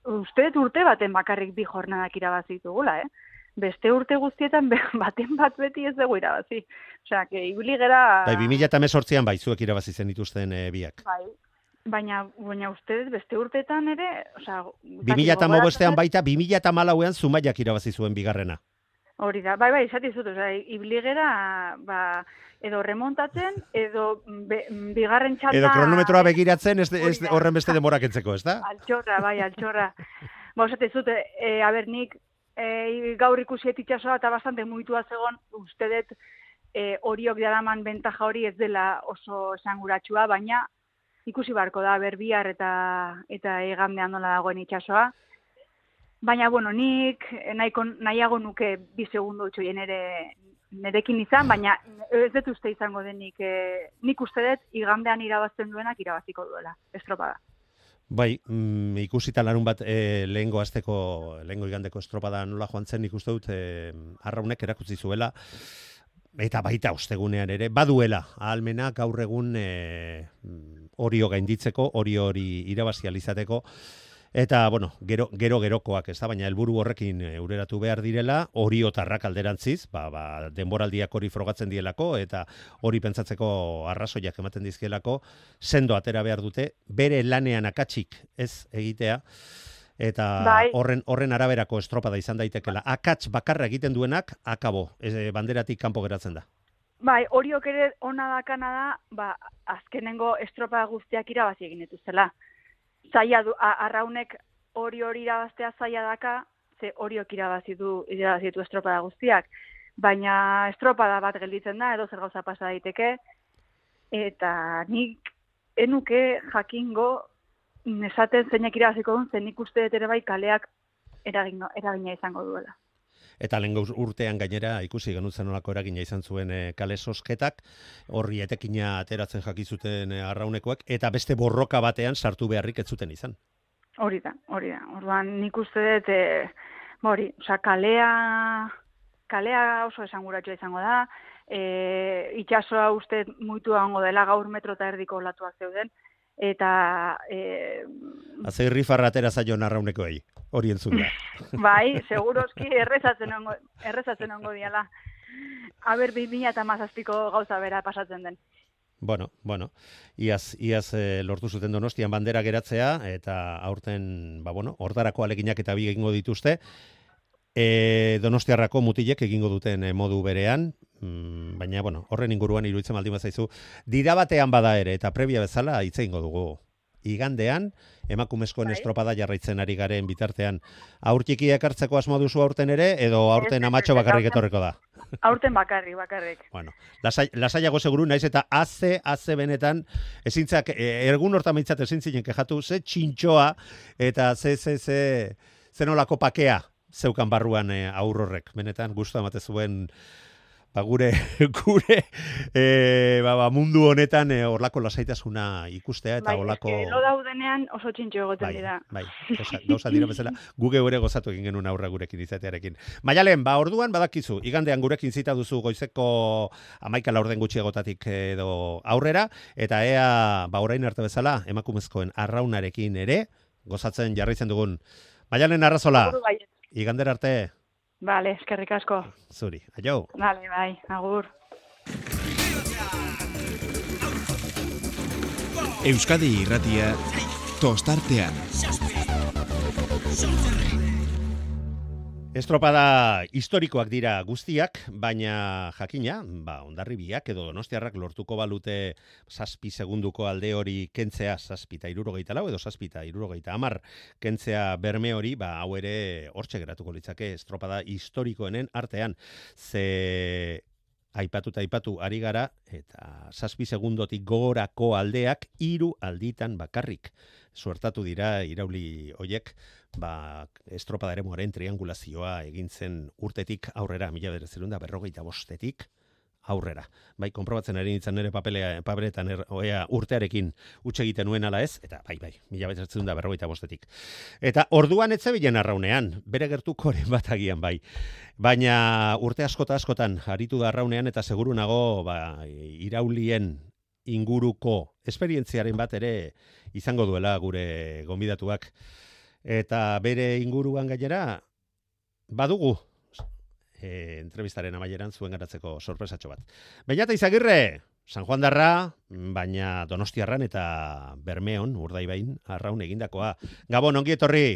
uste urte baten bakarrik bi jornadak irabazitugula, eh? Beste urte guztietan baten bat beti ez dugu irabazi. Osea, que ibili gera... Bai, 2018an bai, zuek irabazi zen dituzten e, biak. Bai, baina, baina uste beste urteetan ere, osea... 2008an baita, 2008an zumaiak irabazi zuen bigarrena. Hori da, bai, bai, esatizut, osea, ibligera, ba, edo remontatzen, edo be, bigarren txanda... Edo kronometroa begiratzen, ez, ez horren beste denbora kentzeko, ez da? Altxorra, bai, altxorra. ba, esatizut, e, a ber, nik e, gaur ikusi itxasoa eta bastante muitua zegon, uste dut e, horiok daraman bentaja hori ez dela oso esanguratsua, baina ikusi barko da, ber bihar eta, eta egandean nola dagoen itxasoa. Baina, bueno, nik nahiko, nahiago nuke bi segundu txoien ere nerekin izan, baina ez dut uste izango denik, e, nik uste dut igandean irabazten duenak irabaziko duela, estropada. Bai, mm, ikusita larun bat e, lehengo azteko, lehengo igandeko estropada nola joan zen, ikuste dut e, arraunek erakutsi zuela, eta baita ostegunean ere, baduela, ahalmena gaur egun e, orio gainditzeko, hori hori irabazializateko, Eta, bueno, gero, gero gerokoak, ez da, baina helburu horrekin e, ureratu behar direla, hori otarrak alderantziz, ba, ba, denboraldiak hori frogatzen dielako, eta hori pentsatzeko arrazoiak ematen dizkielako, sendo atera behar dute, bere lanean akatsik ez egitea, eta Bai. horren horren araberako estropada izan daitekela. Akats bakarra egiten duenak akabo, e, banderatik kanpo geratzen da. Bai, horiok ere ona dakana da, ba, azkenengo estropa guztiak irabazi egin dituztela. Zaila du, a- arraunek hori hori irabaztea zaila daka, ze horiok irabazi du, irabazi estropada guztiak. Baina estropada bat gelditzen da, edo zer gauza pasa daiteke, eta nik enuke jakingo nesaten zeinak irabaziko duen, zen nik uste dut ere bai kaleak eragina izango duela. Eta gaur urtean gainera ikusi genutzen olako eragina izan zuen e, kale sosketak, horri etekina ateratzen jakizuten e, arraunekoak, eta beste borroka batean sartu beharrik ez zuten izan. Hori da, hori da. Orduan nik uste dut, e, hori, osea, kalea, kalea oso esanguratsua izango da, e, itxasoa uste muitu egongo dela gaur metro eta erdiko olatuak zeuden, eta e, Azei rifarra atera zaion arraunekoei, hori entzun da. bai, seguroski errezatzen ongo, errezatzen ongo diala. Aber, 2000 eta mazazpiko gauza bera pasatzen den. Bueno, bueno, iaz, iaz e, lortu zuten donostian bandera geratzea, eta aurten, ba bueno, hortarako aleginak eta bi egingo dituzte, e, donostiarrako mutilek egingo duten e, modu berean, mm, baina, bueno, horren inguruan iruditzen baldin bazaizu, dira batean bada ere, eta previa bezala hitz egingo dugu. Igandean, emakumezkoen Bai. estropada jarraitzen ari garen bitartean, aurtikiak hartzeko asmo duzu aurten ere, edo aurten amatxo bakarrik etorreko da? Aurten bakarrik, bakarrik. Bueno, lasai, lasaiago seguru naiz eta haze, haze benetan, ezintzak, ergun hortan behintzat ezin zinen kejatu, ze txintxoa eta ze, ze, ze, ze nolako pakea zeukan barruan e, aurrorrek. Benetan, gustu emate zuen ba, gure, gure e, ba, ba, mundu honetan e, horlako lasaitasuna ikustea eta bai, horlako... eske lo daudenean oso txintxo egoten Bai, dira. bai, gauza, gauza dira bezala, guge ere gozatu egin genuen aurra gurekin izatearekin. Maialen, ba, orduan badakizu, igandean gurekin zita duzu goizeko amaika laurden gutxiagotatik edo aurrera, eta ea, ba, orain arte bezala, emakumezkoen arraunarekin ere, gozatzen jarraitzen dugun. Maialen arrazola, Seguru baietz. Igander arte, Vale, eskerrik asko. zuri, aio. Vale, bai, agur. Euskadi irratia tostartean. Estropada historikoak dira guztiak, baina jakina, ba, ondarribiak edo donostiarrak lortuko balute zazpi segunduko alde hori kentzea, zazpi eta irurogeita lau, edo zazpi eta irurogeita amar kentzea berme hori, ba, hau ere hortxe geratuko litzake estropada historikoenen artean. Ze aipatu eta aipatu ari gara, eta zazpi segundotik gogorako aldeak hiru alditan bakarrik suertatu dira irauli hoiek, ba, estropada ere triangulazioa egin zen urtetik aurrera, mila bederatzerun da berrogeita bostetik aurrera. Bai, konprobatzen ari nintzen nire papelea, papeletan er, oea, urtearekin utxe egiten nuen ala ez, eta bai, bai, mila bederatzerun da berrogeita bostetik. Eta orduan etzebilen arraunean, bere gertukoren bat agian bai. Baina urte askota askotan aritu da arraunean eta seguru nago ba, iraulien inguruko esperientziaren bat ere izango duela gure gonbidatuak. Eta bere inguruan gainera badugu e, entrevistaren amaieran zuen garatzeko sorpresatxo bat. Baina eta izagirre, San Juan darra, baina Donostiarran eta Bermeon, urdaibain, arraun egindakoa. Gabon, ongi etorri!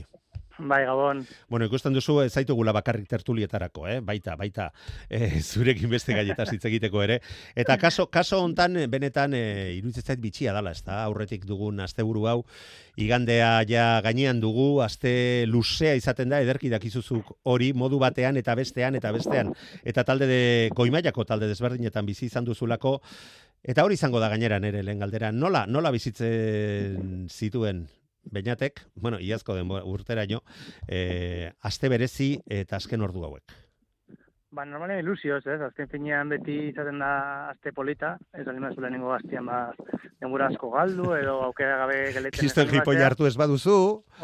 Bai, Gabon. Bueno, ikusten duzu ez zaitugula bakarrik tertulietarako, eh? Baita, baita, eh, zurekin beste gaietaz hitz egiteko ere. Eta kaso, kaso hontan eh, benetan eh, iruditzen zait bitxia dala, ezta? Aurretik dugun asteburu hau igandea ja gainean dugu, aste luzea izaten da ederki dakizuzuk hori modu batean eta bestean eta bestean eta talde de goimaiako talde desberdinetan bizi izan duzulako eta hori izango da gainera nere lehen galdera. Nola, nola bizitzen zituen Beñatek, bueno, iazko den urteraino, eh, aste berezi eta azken ordu hauek. Ba, normalen ilusioz, ez? Azken finean beti izaten da aste polita, ez da nima lehenengo gaztian ba, denbora asko galdu, edo aukera gabe geletzen. Kriston batea. hartu ez baduzu,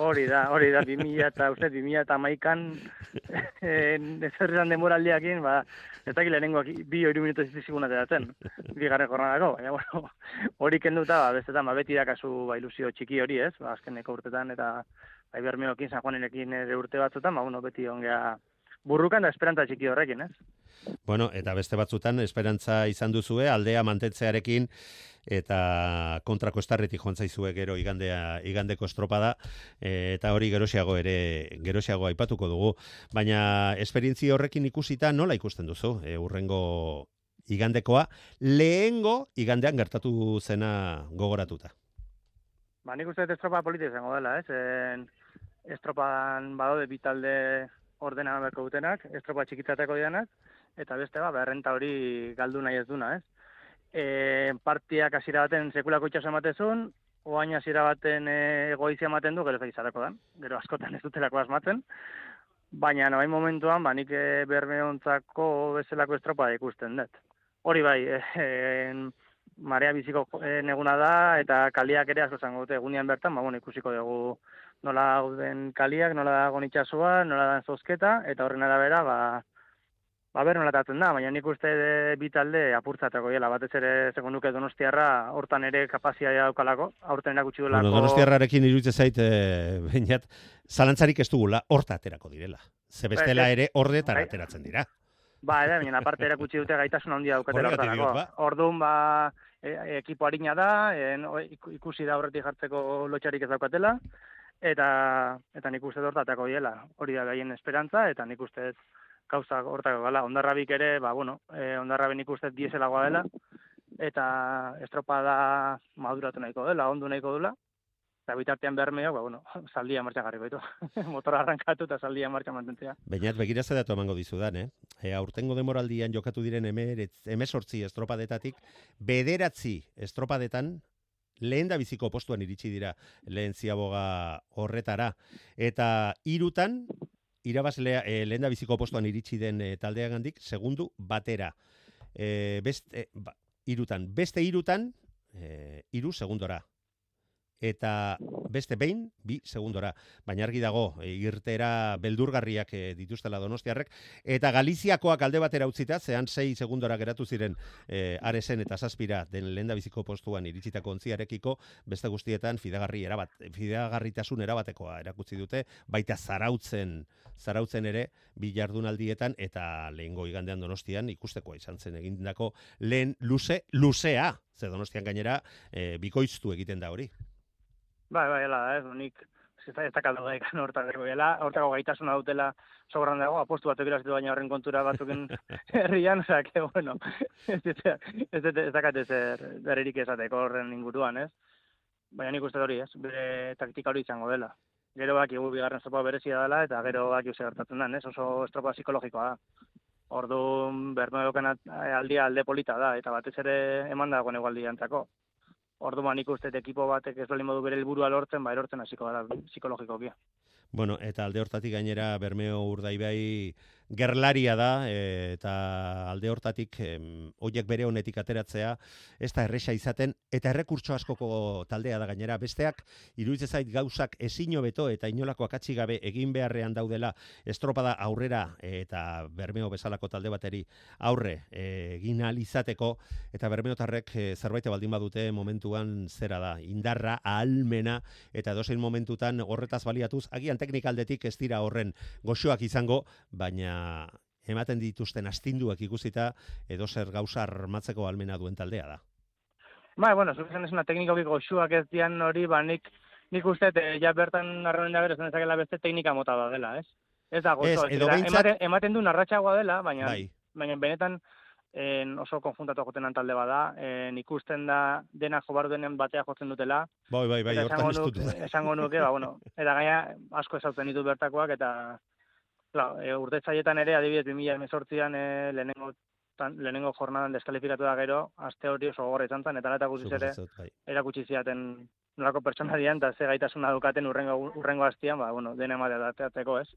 Hori da, hori da, 2000 eta, uste, 2000 eta maikan, ezerrizan denboraldiakin, ba, ez dakit lehenengoak bi hori minutu zizizikun ateratzen, bigarren jornadako, baina, bueno, hori kenduta, ba, bestetan, ba, beti dakazu, ba, ilusio txiki hori, ez, ba, azkeneko urtetan, eta, ba, Ibermeokin, San Juanenekin ere urte batzutan, ba, bueno, beti ongea burrukan da esperanta txiki horrekin, ez? Bueno, eta beste batzutan esperantza izan duzue aldea mantentzearekin eta kontrako estarretik joan zaizue gero igandea igandeko estropada e, eta hori gerosiago ere gerosiago aipatuko dugu. Baina esperientzia horrekin ikusita nola ikusten duzu e, urrengo igandekoa? Lehengo igandean gertatu zena gogoratuta. Ba, nik uste estropa politi izango dela, ez? En, estropan badaude bitalde ordena berko dutenak, estropa txikitzateko dianak, eta beste ba, berrenta hori galdu nahi ez duna, ez? E, partiak hasiera baten sekulako itxaso ematezun, oain hasiera baten e, egoizia ematen du, gero zaizarako dan, gero askotan ez dutelako asmatzen, baina noain momentuan, ba, nik e, bermeontzako bezalako estropa ikusten dut. Hori bai, e, e, marea biziko e, neguna da, eta kaliak ere asko zango dute egunean bertan, ba, bueno, ikusiko dugu nola gauden kaliak, nola dagoen itxasua, nola da zozketa, eta horren arabera, ba, ba ber nola tatzen da, baina nik uste de, bi talde apurtzatako gela, batez ere segun nuke donostiarra, hortan ere kapazia daukalako, aurten erakutsi duelako. Bueno, donostiarrarekin iruditze zait, e, bainat, zalantzarik ez dugula, horta aterako direla. Ze bestela ere ordetara Bai. ateratzen dira. Ba, ere, baina aparte erakutsi dute gaitasun handia daukatela hortarako. ba. Orduan, ba, e, ekipo harina da, iku- ikusi da horretik jartzeko lotxarik ez daukatela, eta eta nik uste hortatako diela. Hori da gaien esperantza, eta nik uste dut gauza hortako gala. Ondarrabik ere, ba, bueno, e, ondarraben nik uste dut dieselagoa dela, eta estropada maduratu nahiko dela, ondu nahiko dela, eta bitartean bermeok, ba, bueno, zaldia martxa jarriko ditu. Motora arrankatu eta zaldia martxa mantentzea. Bainat, begira ze datu emango dizudan, eh? E, aurtengo demoraldian jokatu diren emesortzi estropadetatik, bederatzi estropadetan, lehen da biziko postuan iritsi dira lehen ziaboga horretara. Eta irutan, irabazlea, e, lehen da biziko postuan iritsi den e, taldeagandik, segundu batera. E, beste, ba, irutan, beste irutan, e, iru segundora. Eta beste behin, bi segundora. Baina argi dago, e, irtera beldurgarriak e, dituztela donostiarrek. Eta Galiziakoak alde batera utzita, zehan sei segundora geratu ziren e, aresen eta zazpira den lehendabiziko postuan iritsitako ontziarekiko, beste guztietan fidagarri erabat, fidagarritasun erabatekoa erakutsi dute, baita zarautzen, zarautzen ere, bi jardunaldietan eta lehengo igandean donostian ikustekoa izan zen egindako lehen luze, luzea, ze donostian gainera e, bikoiztu egiten da hori. Bai, bai, ela, ez, nik, ez da, ez da kaldo daikan hortako gela, hortako gaitasuna dutela sobran dago, apostu batzuk irazitu baina horren kontura batzuken herrian, osea, que, bueno, ez, ez, ez, ez, ez dakat ezer berririk esateko horren inguruan, ez? Baina nik uste dut hori, ez, bere taktika hori izango dela. Gero bak, bigarren estropa berezia dela, eta gero bak, zer gertatzen den, ez, oso estropa psikologikoa da. Orduan, bermeoken aldia alde polita da, eta batez ere eman dagoen egualdiantzako. Orduan nik uste ekipo batek ez bali modu bere helburua lortzen, ba erortzen hasiko gara psikologikoki. Bueno, eta alde hortatik gainera Bermeo Urdaibai gerlaria da e, eta alde hortatik hoiek bere honetik ateratzea ez da erresa izaten eta errekurtso askoko taldea da gainera. Besteak iruditzen zait gauzak ezin beto eta inolako akatsi gabe egin beharrean daudela estropada aurrera eta Bermeo bezalako talde bateri aurre e, egin ahal izateko eta Bermeotarrek e, zerbait baldin badute momentuan zera da indarra ahalmena eta edozein momentutan horretaz baliatuz agian teknikaldetik ez dira horren goxoak izango baina ematen dituzten astinduak ikusita edo zer gauza armatzeko almena duen taldea da. Ba, bueno, zuk esan esuna teknikoki goxuak ez dian hori, ba, nik, nik uste, e, ja bertan arronen da bere, ezakela beste teknika mota da dela, ez? Ez da goxo, Ez, edo behintzat- ematen, ematen du narratxagoa dela, baina, Bai. baina benetan en, oso konjuntatu jotenan talde bada, en, ikusten da dena jobar denen batea jotzen dutela, Bai, bai, bai, hortan esango, ez dut. nuke, esango nuke, ba, bueno, eta gaina asko esautzen ditut bertakoak, eta Claro, e, urtetzaietan ere, adibidez, 2018an e, lehenengo, tan, lehenengo jornadan deskalifikatu da gero, aste hori oso gogorra izan zen, eta eta guztiz ere, bai. erakutsi ziaten nolako pertsona dian, eta ze gaitasuna dukaten urrengo, urrengo astian, ba, bueno, dena ematea dateatzeko, ez?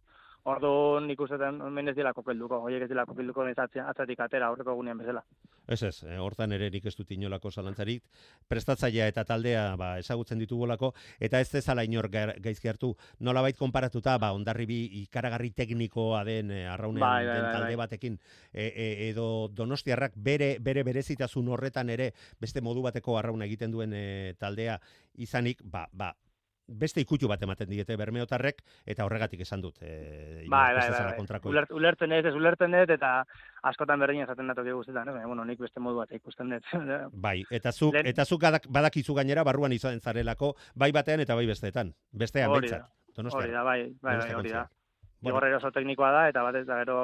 Ordu nik uste hemen ez dira kokilduko, horiek ez dira kokilduko atzatik atera aurreko gunean bezala. Ez ez, eh, hortan ere nik ez dut inolako zalantzarik, prestatzailea eta taldea ba, ezagutzen ditugolako, eta ez dezala inor ga- gaizki hartu, nolabait konparatuta, ba, ondarribi ikaragarri teknikoa den eh, arraunean Bai, bai, bai, talde bai. batekin, e, e, edo donostiarrak bere, bere berezitasun horretan ere, beste modu bateko arrauna egiten duen eh, taldea izanik, ba, ba, beste ikutu bat ematen diete bermeotarrek, eta horregatik esan dut. E, Bai, bai, bai, bai. Ulert, ulertzen ez, ez ulertzen dut, eta askotan berdin esaten datoki guztetan, eh? bueno, nik beste modu bat ikusten dut. bai, eta zuk, Len... eta zuk badakizu gainera barruan izan zarelako, bai batean eta bai besteetan. Bestean, behintzat. Hori da, bai, bai, bai, hori da. Bueno. oso teknikoa da, eta batez da gero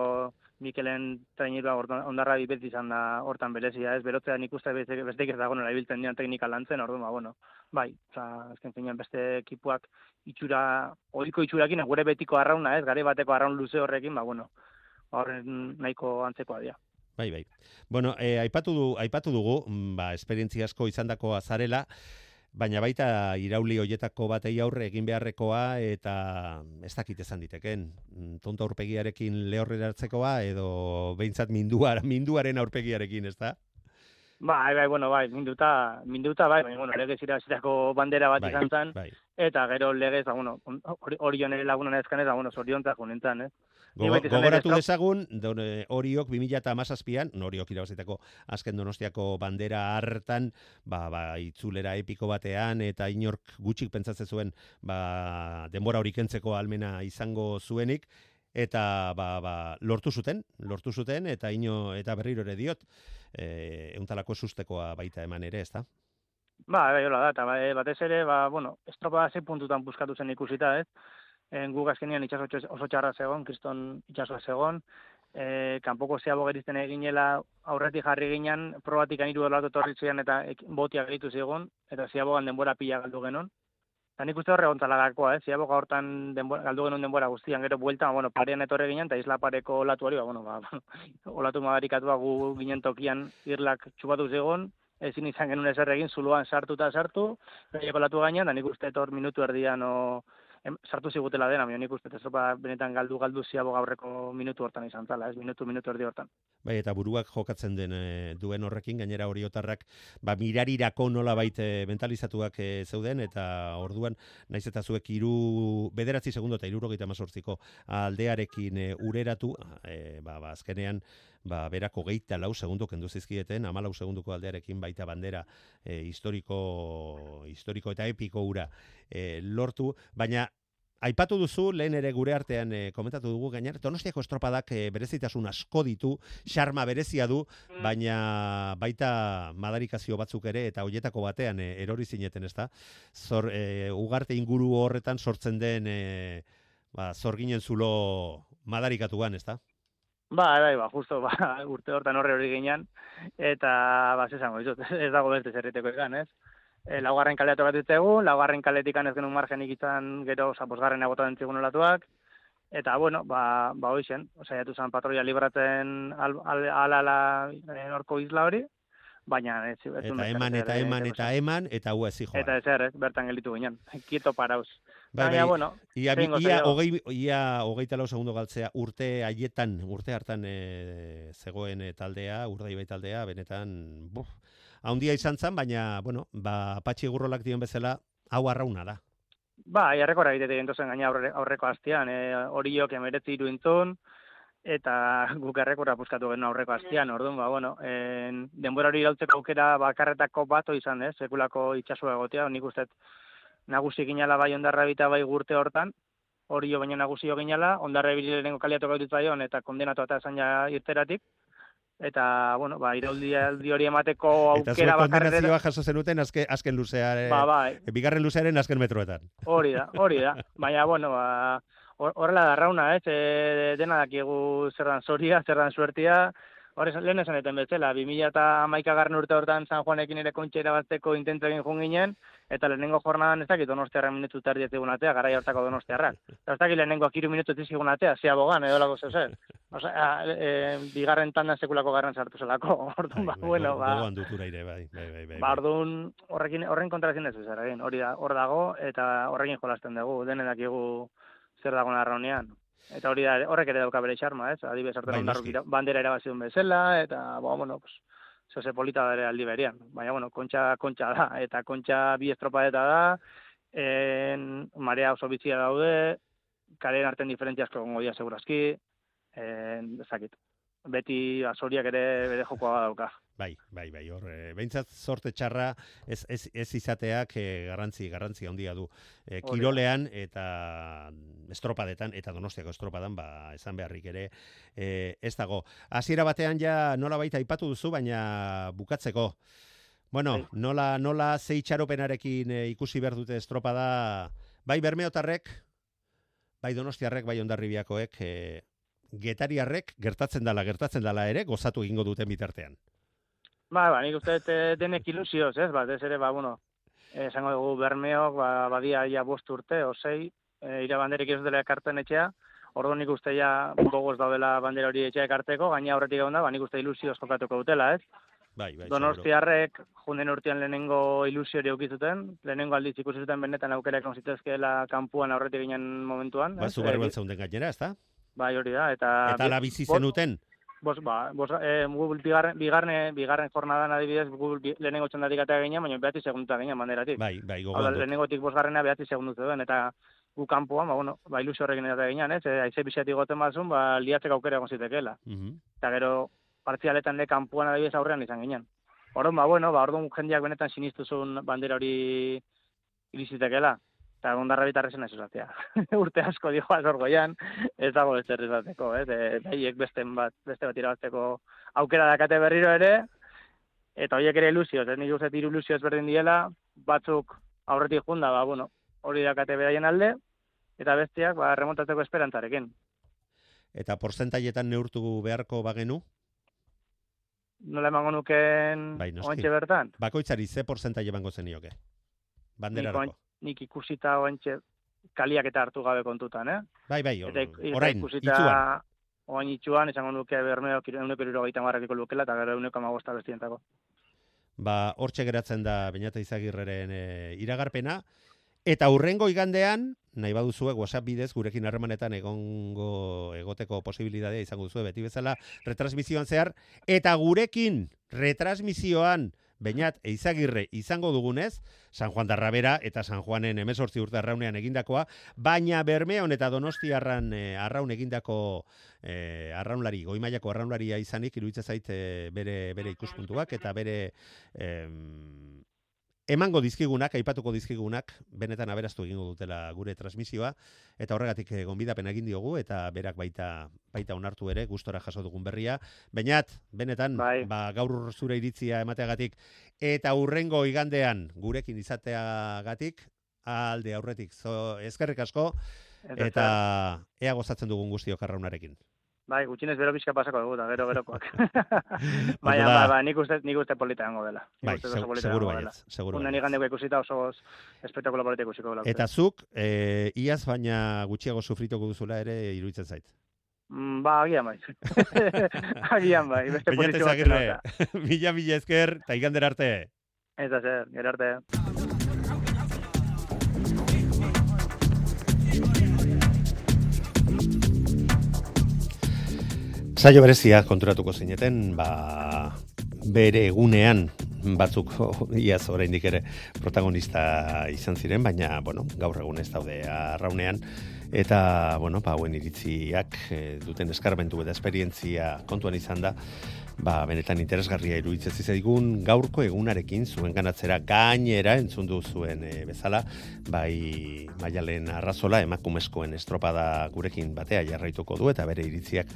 Mikelen trainirua ondarra bibet izan da hortan berezia, ez berotzea nik uste beste, ez dago nola ibiltzen dian teknika lantzen, orduan, ba, bueno, bai, oza, ezken finean beste ekipuak itxura, ohiko itxurakin, gure betiko arrauna, ez, gare bateko arraun luze horrekin, ba, bueno, horren nahiko antzekoa dira. Bai, bai. Bueno, eh, aipatu, du, aipatu dugu, mm, ba, esperientzia asko izandako azarela, baina baita irauli hoietako batei aurre egin beharrekoa eta ez dakit esan diteken mm, tonta aurpegiarekin lehorrera hartzekoa edo behintzat minduar, minduaren aurpegiarekin, ez da? Bai, bai, bueno, bai, minduta, minduta, bai, bueno, legez irazitako bandera bat bai, izan zen, bai. Eta gero legez, ba, bueno, hori hori jonere lagunan ezkan ez, ba, bueno, soriontzak unentan, eh? Gogoratu dezagun, horiok 2008an, horiok irabazitako azken donostiako bandera hartan, ba, ba, itzulera epiko batean, eta inork gutxik pentsatzen zuen, ba, denbora hori kentzeko almena izango zuenik, eta ba, ba, lortu zuten, lortu zuten, eta ino, eta berriro ere diot, e, euntalako sustekoa baita eman ere, ezta? Ba, bai, hola da, eta ba, batez ere, ba, bueno, estropa ze puntutan buskatu zen ikusita, ez? en gu gazkenian itxaso oso txarra zegon, kriston itxasoa zegon, e, kanpoko zeabo gerizten eginela aurretik jarri ginen, probatik aniru dolatu torritzean eta botia geritu zegon, eta zeabogan denbora pila galdu genon. Eta nik uste horre gontzala gakoa, eh? ziaboga hortan denbora, galdu genuen denbora guztian, gero buelta, bueno, parean etorre ginen, eta isla pareko olatu hori, ba, bueno, ba, olatu madarikatua gu ginen tokian irlak txupatu zegon, ezin izan genuen ezer egin, zuluan sartu eta sartu, gaieko olatu gainean, da nik uste etor minutu erdian o, em, sartu zigutela dena, nik uste, zopa benetan galdu galdu ziago gaurreko minutu hortan izan zala, ez minutu, minutu erdi hortan. Bai, eta buruak jokatzen den e, duen horrekin, gainera horiotarrak, ba, mirarirako nola baite mentalizatuak e, zeuden, eta orduan, naiz eta zuek iru, bederatzi segundo eta irurogeita mazortziko aldearekin e, ureratu, e, ba, ba, azkenean, ba, berako geita lau segundu kendu zizkieten, ama lau segunduko aldearekin baita bandera e, historiko, historiko eta epiko ura e, lortu, baina Aipatu duzu, lehen ere gure artean e, komentatu dugu gainar, Donostiako estropadak e, berezitasun asko ditu, xarma berezia du, baina baita madarikazio batzuk ere, eta hoietako batean e, erori zineten, ezta? Zor, e, ugarte inguru horretan sortzen den e, ba, zorginen zulo madarikatuan, ezta? Ba, bai, ba, justo, ba, urte hortan horre hori ginean, eta, ba, zesango, ez dago beste zerriteko egan, ez? E, laugarren kalea tokatu ditzegu, laugarren kaletik ez genuen margenik izan gero, oza, bosgarren egotan entzigun olatuak, eta, bueno, ba, ba, hoixen, oza, jatu zen patroia libratzen al, al, al, isla hori, baina ez, ez eta eman, eta eman, eta eman, eta hua ez Eta ez er, bertan gelitu ginen, kieto parauz. Bai, bai, bueno, ia, ia, hogei, ia hogei talau segundo galtzea urte haietan, urte hartan e, zegoen e, taldea, urdai bai taldea, benetan, buf, haundia izan zen, baina, bueno, ba, patxi gurrolak dion bezala, hau arrauna da. Ba, iarreko eragitete gentozen gaina aurre, aurreko hastian, e, hori jok emeretzi iruintun, eta guk errekura buskatu genuen aurreko hastian, orduan, ba, bueno, en, denbora hori irautzeko aukera bakarretako bato izan, ez, sekulako itxasua egotea, nik uste, nagusi ginala bai ondarra bita bai gurte hortan, hori jo baina nagusi jo ginala, ondarra ebili lehenko kaliatu gautut eta kondenatu eta esan ja irteratik, eta, bueno, ba, irauldi hori emateko aukera bakarretera. Eta kondenazioa jaso zenuten azken, azken luzearen, ba, bai. bigarren luzearen azken metroetan. Hori da, hori da. Baina, bueno, ba, horrela da rauna, ez, e, dena dakigu zerran zoria, zerran suertia, Hor lehen esan eten betzela, 2000 eta maika garren urte hortan San Juanekin ere kontxera batzeko intentu egin jun ginen, eta lehenengo jornadan ez dakit donostiarra minutu tardi ez atea, gara hartako donostiarra. Eta ez dakit lehenengo akiru minutu ez egun atea, bogan, edo lago zeuzen. Osea, e, bigarren tandan sekulako garren sartu zelako, orduan, ba, bueno, ba. ire, bai, bai, bai, bai. Ba, orduan, horrekin, horren kontrazien ez hori da, hor dago, eta horrekin jolasten dugu, denen dakigu zer dago narraunean. Eta hori da, horrek ere dauka bere xarma, ez? Adibes hartu bai, bandera erabazion bezala, eta, bo, bueno, pues, zose polita bere aldi berian. Baina, bueno, kontxa, kontxa da, eta kontxa bi estropa eta da, en, marea oso bitzia daude, karen arten diferentziazko gongo dia segurazki, en, zakit. beti azoriak ere bere jokoa dauka. Bai, bai, bai, hor, e, behintzat sorte txarra ez, ez, ez izateak e, garrantzi, garrantzi handia du. E, kirolean eta estropadetan, eta donostiako estropadan, ba, esan beharrik ere, e, ez dago. Hasiera batean ja nola baita aipatu duzu, baina bukatzeko. Bueno, Bai. nola, nola zei txaropenarekin e, ikusi behar dute estropada, bai bermeotarrek, bai donostiarrek, bai ondarribiakoek, e, getariarrek gertatzen dala, gertatzen dala ere, gozatu egingo duten bitartean. Ba, ba, nik uste eh, denek ilusioz, ez? Batez ere, ba, bueno, eh, esango dugu bermeok, ba, badia ja bost urte, osei, e, ira banderik ez dela ekartzen etxea, ordu nik uste ja gogoz daudela bandera hori etxea ekarteko, gaina aurretik egon da, ba, nik uste ilusioz jokatuko dutela, ez? Bai, bai. Donostiarrek junden urtean lehenengo ilusio hori ukizuten, lehenengo aldiz ikusi zuten benetan aukerak egon zitezkeela kanpuan aurretik ginen momentuan. Ba, ez? zu barruan Eh, zeunden gainera, ezta? Bai, hori da, eta... Eta ala bizi zenuten? Bos, ba, bos, eh, gu bigarren, bigarren, bigarren jornadan adibidez, gu bi- lehenengo txandatik atea ginen, baina behatzi segunduta ginen banderatik. Bai, bai, gogoan dut. lehenengotik bosgarrena behatzi segundu zeuden, eta gu kanpoan, ba, bueno, ba, ilusio horrekin eta ginen, ez? E, aize biziatik goten bazun, ba, liatzek aukera egon zitekeela. Mhm. Eta gero, partzialetan le kanpoan adibidez aurrean izan ginen. Orduan, ba, bueno, ba, orduan jendeak benetan sinistuzun bandera hori irizitekela. Eta ondarra bitarrezen ez esatea. Urte asko dio azorgoian, ez dago ez esateko, ez? E, behiek besten bat, beste bat irabazteko aukera dakate berriro ere, eta horiek ere ilusioz, ez nik uste dut hiru ilusioz berdin diela, batzuk aurretik junda, ba, bueno, hori dakate beraien alde, eta bestiak, ba, remontatzeko esperantzarekin. Eta porcentaietan neurtu beharko bagenu, Nola emango nuken Bai, bertan? bakoitzari ze porcentaile emango zenioke? Banderarako. Nik ikusita oantxe kaliak eta hartu gabe kontutan, eh? Bai, bai, or, Eta, orain, ikusita itxuan. oain itxuan, esango nuke bermeok euneko irurogeita marrakiko lukela, eta gero euneko amagosta bestientako. Ba, hortxe geratzen da Beñata Izagirreren e, iragarpena. Eta hurrengo igandean, nahi baduzue WhatsApp bidez gurekin harremanetan egongo egoteko posibilitatea izango duzue beti bezala retransmisioan zehar eta gurekin retransmisioan Beñat Eizagirre izango dugunez, San Juan Darrabera eta San Juanen 18 urte arraunean egindakoa, baina Bermeon eta Donostiarran e, arraun egindako e, arraunlari, goimailako arraunlaria izanik iruditzen zait e, bere bere ikuspuntuak eta bere em, emango dizkigunak, aipatuko dizkigunak, benetan aberaztu egingo dutela gure transmisioa, eta horregatik eh, gonbidapen egin diogu, eta berak baita baita onartu ere, gustora jaso dugun berria. Bainat, benetan, Bai. ba, gaur zure iritzia emateagatik, eta hurrengo igandean gurekin izateagatik, alde aurretik, zo, ezkerrik asko, Eta, eta ea gozatzen dugun guztiok arraunarekin. Bai, gutxinez bero pixka pasako dugu, eta gero gerokoak. Baina, da. ba, ba, nik uste, nik uste polita gango dela. Bai, uste oso seg- polita seguru egongo dela. baietz, seguru Unen baietz. igandeko ikusita oso espektakulo polita ikusiko dela. uste. Eta zuk, e, iaz baina gutxiago sufrituko duzula ere iruditzen zait. Mm, ba, agian bai. agian bai, beste bat Ezagirre, dauka. mila mila esker, eta igander arte. Eta zer, gero arte. Saio berezia konturatuko zineten, ba, bere egunean batzuk oh, iaz oraindik ere protagonista izan ziren, baina bueno, gaur egun ez daude arraunean. Eta bueno, ba hauen iritziak eh, duten eskarmentu eta esperientzia kontuan izan da, ba benetan interesgarria iruditzen zaigun gaurko egunarekin zuen ganatzera gainera entzun zuen eh, bezala, bai Maialen Arrazola emakumezkoen estropada gurekin batea jarraituko du eta bere iritziak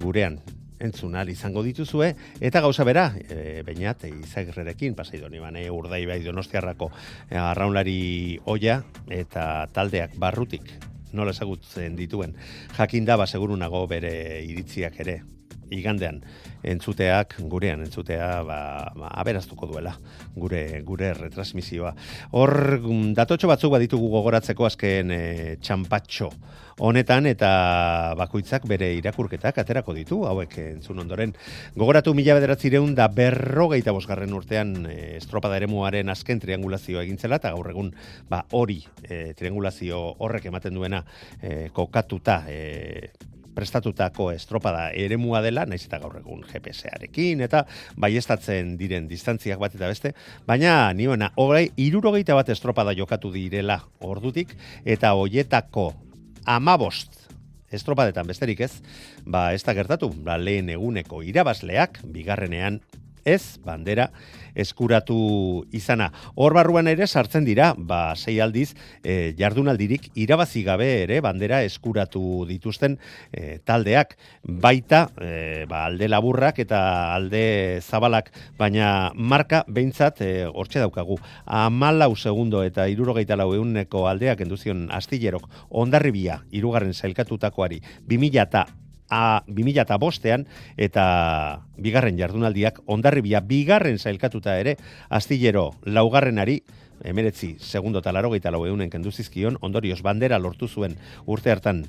gurean entzun izango dituzue, eta gauza bera, e, bainat, izagirrerekin, pasai doni bane, urdai bai donostiarrako e, arraunlari oia, eta taldeak barrutik, nola ezagutzen dituen, jakin da, ba, seguru nago bere iritziak ere, igandean entzuteak gurean entzutea ba, ba aberaztuko duela gure gure retransmisioa. Hor mm, datotxo batzuk baditugu gogoratzeko azken e, txampatxo honetan eta bakoitzak bere irakurketak aterako ditu hauek entzun ondoren. Gogoratu mila bederatzireun da berrogeita bosgarren urtean e, estropada eremuaren azken triangulazioa egintzela eta gaur egun ba, hori e, triangulazio horrek ematen duena e, kokatuta e, prestatutako estropada eremua dela, naiz eta gaur egun GPS-arekin, eta baiestatzen diren distantziak bat eta beste, baina nioena, hogei, irurogeita bat estropada jokatu direla ordutik, eta hoietako amabost estropadetan besterik ez, ba ez da gertatu, ba lehen eguneko irabazleak, bigarrenean ez, bandera, eskuratu izana. Hor barruan ere sartzen dira, ba, sei aldiz, e, jardunaldirik irabazi gabe ere bandera eskuratu dituzten e, taldeak. Baita, e, ba, alde laburrak eta alde zabalak, baina marka behintzat, e, hortxe daukagu, amalau segundo eta irurogeita lau euneko aldeak enduzion astillerok ondarribia, irugarren zailkatutakoari, 2000 eta a 2000 eta bostean, eta bigarren jardunaldiak ondarribia bigarren zailkatuta ere, astillero laugarrenari, emeretzi, segundo eta laro lau eunen kenduzizkion, ondorioz bandera lortu zuen urte hartan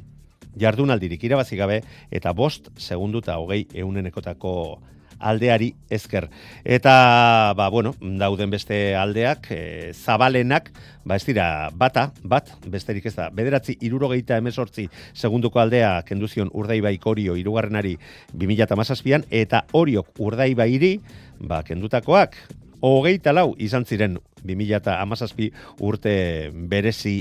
jardunaldirik irabazi gabe, eta bost, segundu eta hogei eunenekotako aldeari ezker. Eta, ba, bueno, dauden beste aldeak, e, zabalenak, ba, ez dira, bata, bat, besterik ez da, bederatzi, irurogeita emezortzi segunduko aldea kenduzion urdaibaik orio irugarrenari 2008an, eta oriok urdaibairi, ba, kendutakoak, hogeita lau izan ziren 2008 urte berezi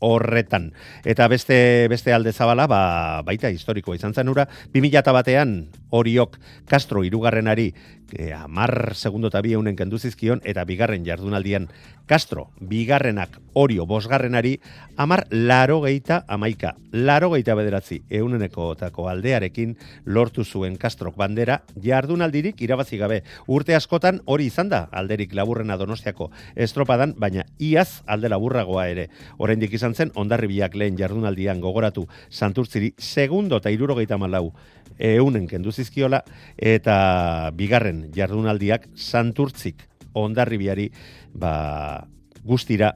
horretan. Eta beste beste alde zabala, ba, baita historikoa izan zen ura, 2000 batean horiok Castro irugarrenari e, amar segundo eta bi kenduzizkion, eta bigarren jardunaldian Castro, bigarrenak orio bosgarrenari, amar laro geita amaika, laro geita bederatzi euneneko tako aldearekin lortu zuen Castrok bandera, jardunaldirik irabazi gabe. Urte askotan hori izan da, alderik laburrena donostiako estropadan, baina iaz alde laburragoa ere. Oraindik izan zen, ondarribiak lehen jardunaldian gogoratu santurtziri, segundo eta irurogeita malau eunen kenduzizkiola, eta bigarren jardunaldiak santurtzik ondarribiari ba, guztira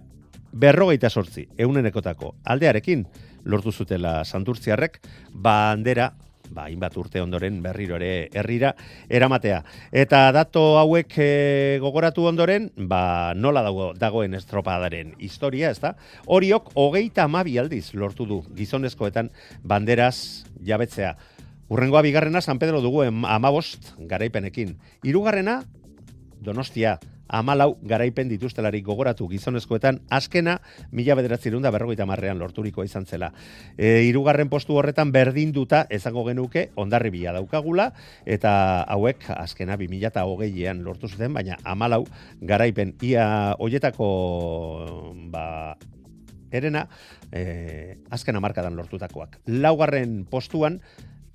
berrogeita sortzi eunenekotako aldearekin lortu zutela santurtziarrek bandera ba, inbat urte ondoren berriro ere herrira eramatea. Eta dato hauek e, gogoratu ondoren, ba, nola dago, dagoen estropadaren historia, ez da? Horiok, hogeita amabi aldiz lortu du gizonezkoetan banderaz jabetzea. Urrengoa bigarrena San Pedro dugu amabost garaipenekin. Hirugarrena Donostia amalau garaipen dituztelarik gogoratu gizonezkoetan, azkena mila bederatzerun berrogeita marrean lorturiko izan zela. E, irugarren postu horretan berdinduta ezango genuke ondarribia daukagula, eta hauek azkena bi mila eta hogeian lortu zuten, baina amalau garaipen ia hoietako ba, erena, e, azkena markadan lortutakoak. Laugarren postuan,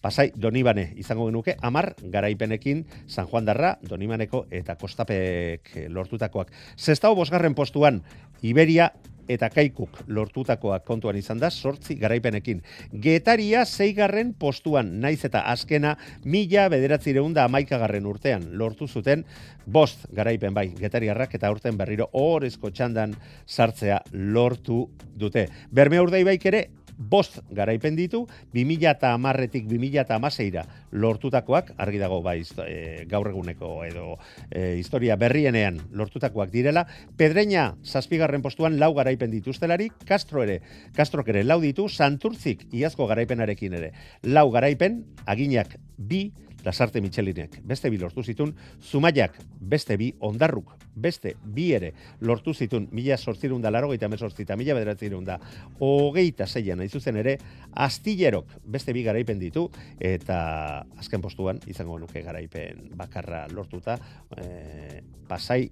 Pasai Donibane izango genuke amar garaipenekin San Juan Darra, Donibaneko eta Kostapek lortutakoak. Zestau bosgarren postuan Iberia eta Kaikuk lortutakoak kontuan izan da sortzi garaipenekin. Getaria zeigarren postuan naiz eta azkena mila bederatzireun amaikagarren urtean lortu zuten bost garaipen bai getariarrak eta urten berriro horrezko txandan sartzea lortu dute. Berme urdei baik ere bost garaipen ditu, 2000 eta amarretik 2000 eta amaseira lortutakoak, argi dago bai e, gaur eguneko edo e, historia berrienean lortutakoak direla, Pedreña zazpigarren postuan lau garaipen dituztelari, Castro ere, Castro ere lau ditu, Santurtzik iazko garaipenarekin ere, lau garaipen, aginak bi, Lasarte Michelinek. Beste bi lortu zitun, Zumaiak beste bi, Ondarruk beste bi ere lortu zitun, mila sortzirun da laro gaita mesortzita, mila bederatzirun da hogeita zeian aizuzen ere, Astillerok beste bi garaipen ditu, eta azken postuan izango nuke garaipen bakarra lortuta, e, pasai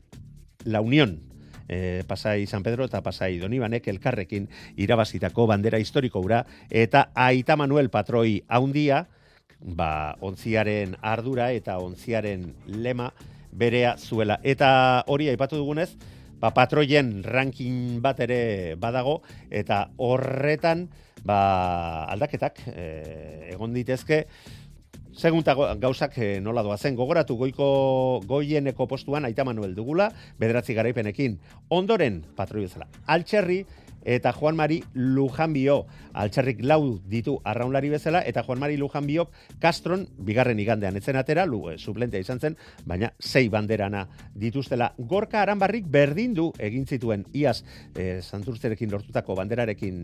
La Unión, e, Pasai San Pedro eta Pasai Donibanek elkarrekin irabazitako bandera historiko ura, eta Aita Manuel Patroi haundia, ba, ontziaren ardura eta ontziaren lema berea zuela. Eta hori aipatu dugunez, ba, patroien ranking bat ere badago, eta horretan ba, aldaketak e, egon ditezke, Segunta gauzak e, nola doazen, gogoratu goiko goieneko postuan Aita Manuel dugula, bederatzi garaipenekin, ondoren patroi bezala. Altxerri, eta Juan Mari Lujanbio altxarrik lau ditu arraunlari bezala eta Juan Mari Lujanbiok Castron bigarren igandean. Etzen atera lu e, suplentea izan zen baina sei banderana dituztela. Gorka Aranbarrik berdin du egin zituen iaz e, Santurtzerekin lortutako banderarekin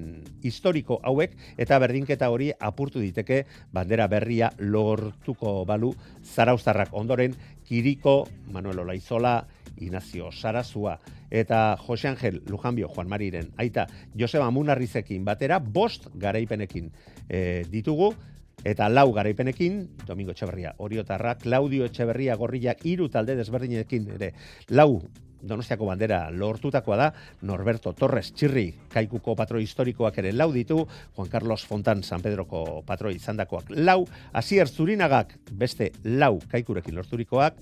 historiko hauek eta berdinketa hori apurtu diteke bandera berria lortuko balu Zarauztarrak. Ondoren Kiriko Manuel Olaizola Inazio Sarazua eta Jose Angel Lujanbio Juan Mariren. Aita Joseba Munarrizekin batera bost garaipenekin e, ditugu, eta lau garaipenekin, Domingo Etxeberria, Oriotarra, Claudio Etxeberria, Gorriak, hiru talde desberdinekin, ere, lau Donostiako bandera lortutakoa da, Norberto Torres Txirri, kaikuko patroi historikoak ere lau ditu, Juan Carlos Fontan San Pedroko patroi izandakoak lau, Asier Zurinagak beste lau kaikurekin lorturikoak,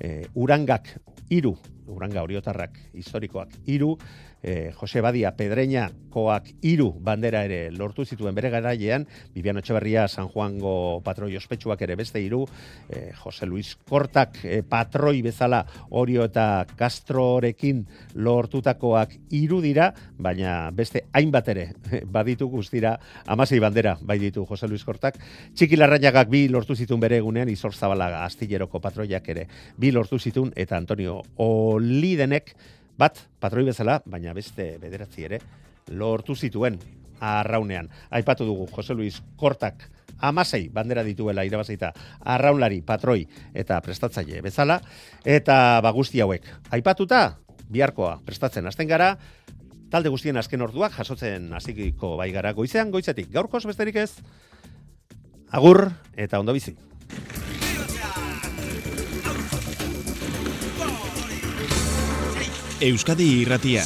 e, Urangak iru, Uranga Oriotarrak historikoak iru, e, Jose Badia Pedreña koak iru bandera ere lortu zituen bere garailean, Bibiano Etxeberria San Juango patroi ospetsuak ere beste iru, e, Jose Luis Kortak e, patroi bezala Orio eta Castrorekin lortutakoak iru dira, baina beste hainbat ere baditu guztira amasei bandera bai ditu Jose Luis Kortak. Txiki larrainagak bi lortu zituen bere egunean, Izor Zabalaga Astilleroko patroiak ere bi lortu zituen, eta Antonio Olidenek bat patroi bezala, baina beste bederatzi ere, lortu zituen arraunean. Aipatu dugu Jose Luis Kortak amasei bandera dituela irabazaita arraunlari, patroi eta prestatzaile bezala, eta bagusti hauek. Aipatuta, biharkoa prestatzen hasten gara, talde guztien azken orduak jasotzen hasiko bai gara goizean, goizetik gaurkoz besterik ez, agur eta ondo bizi. Euskadi irratia.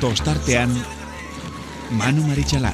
Tostartean Manu Maritxalar.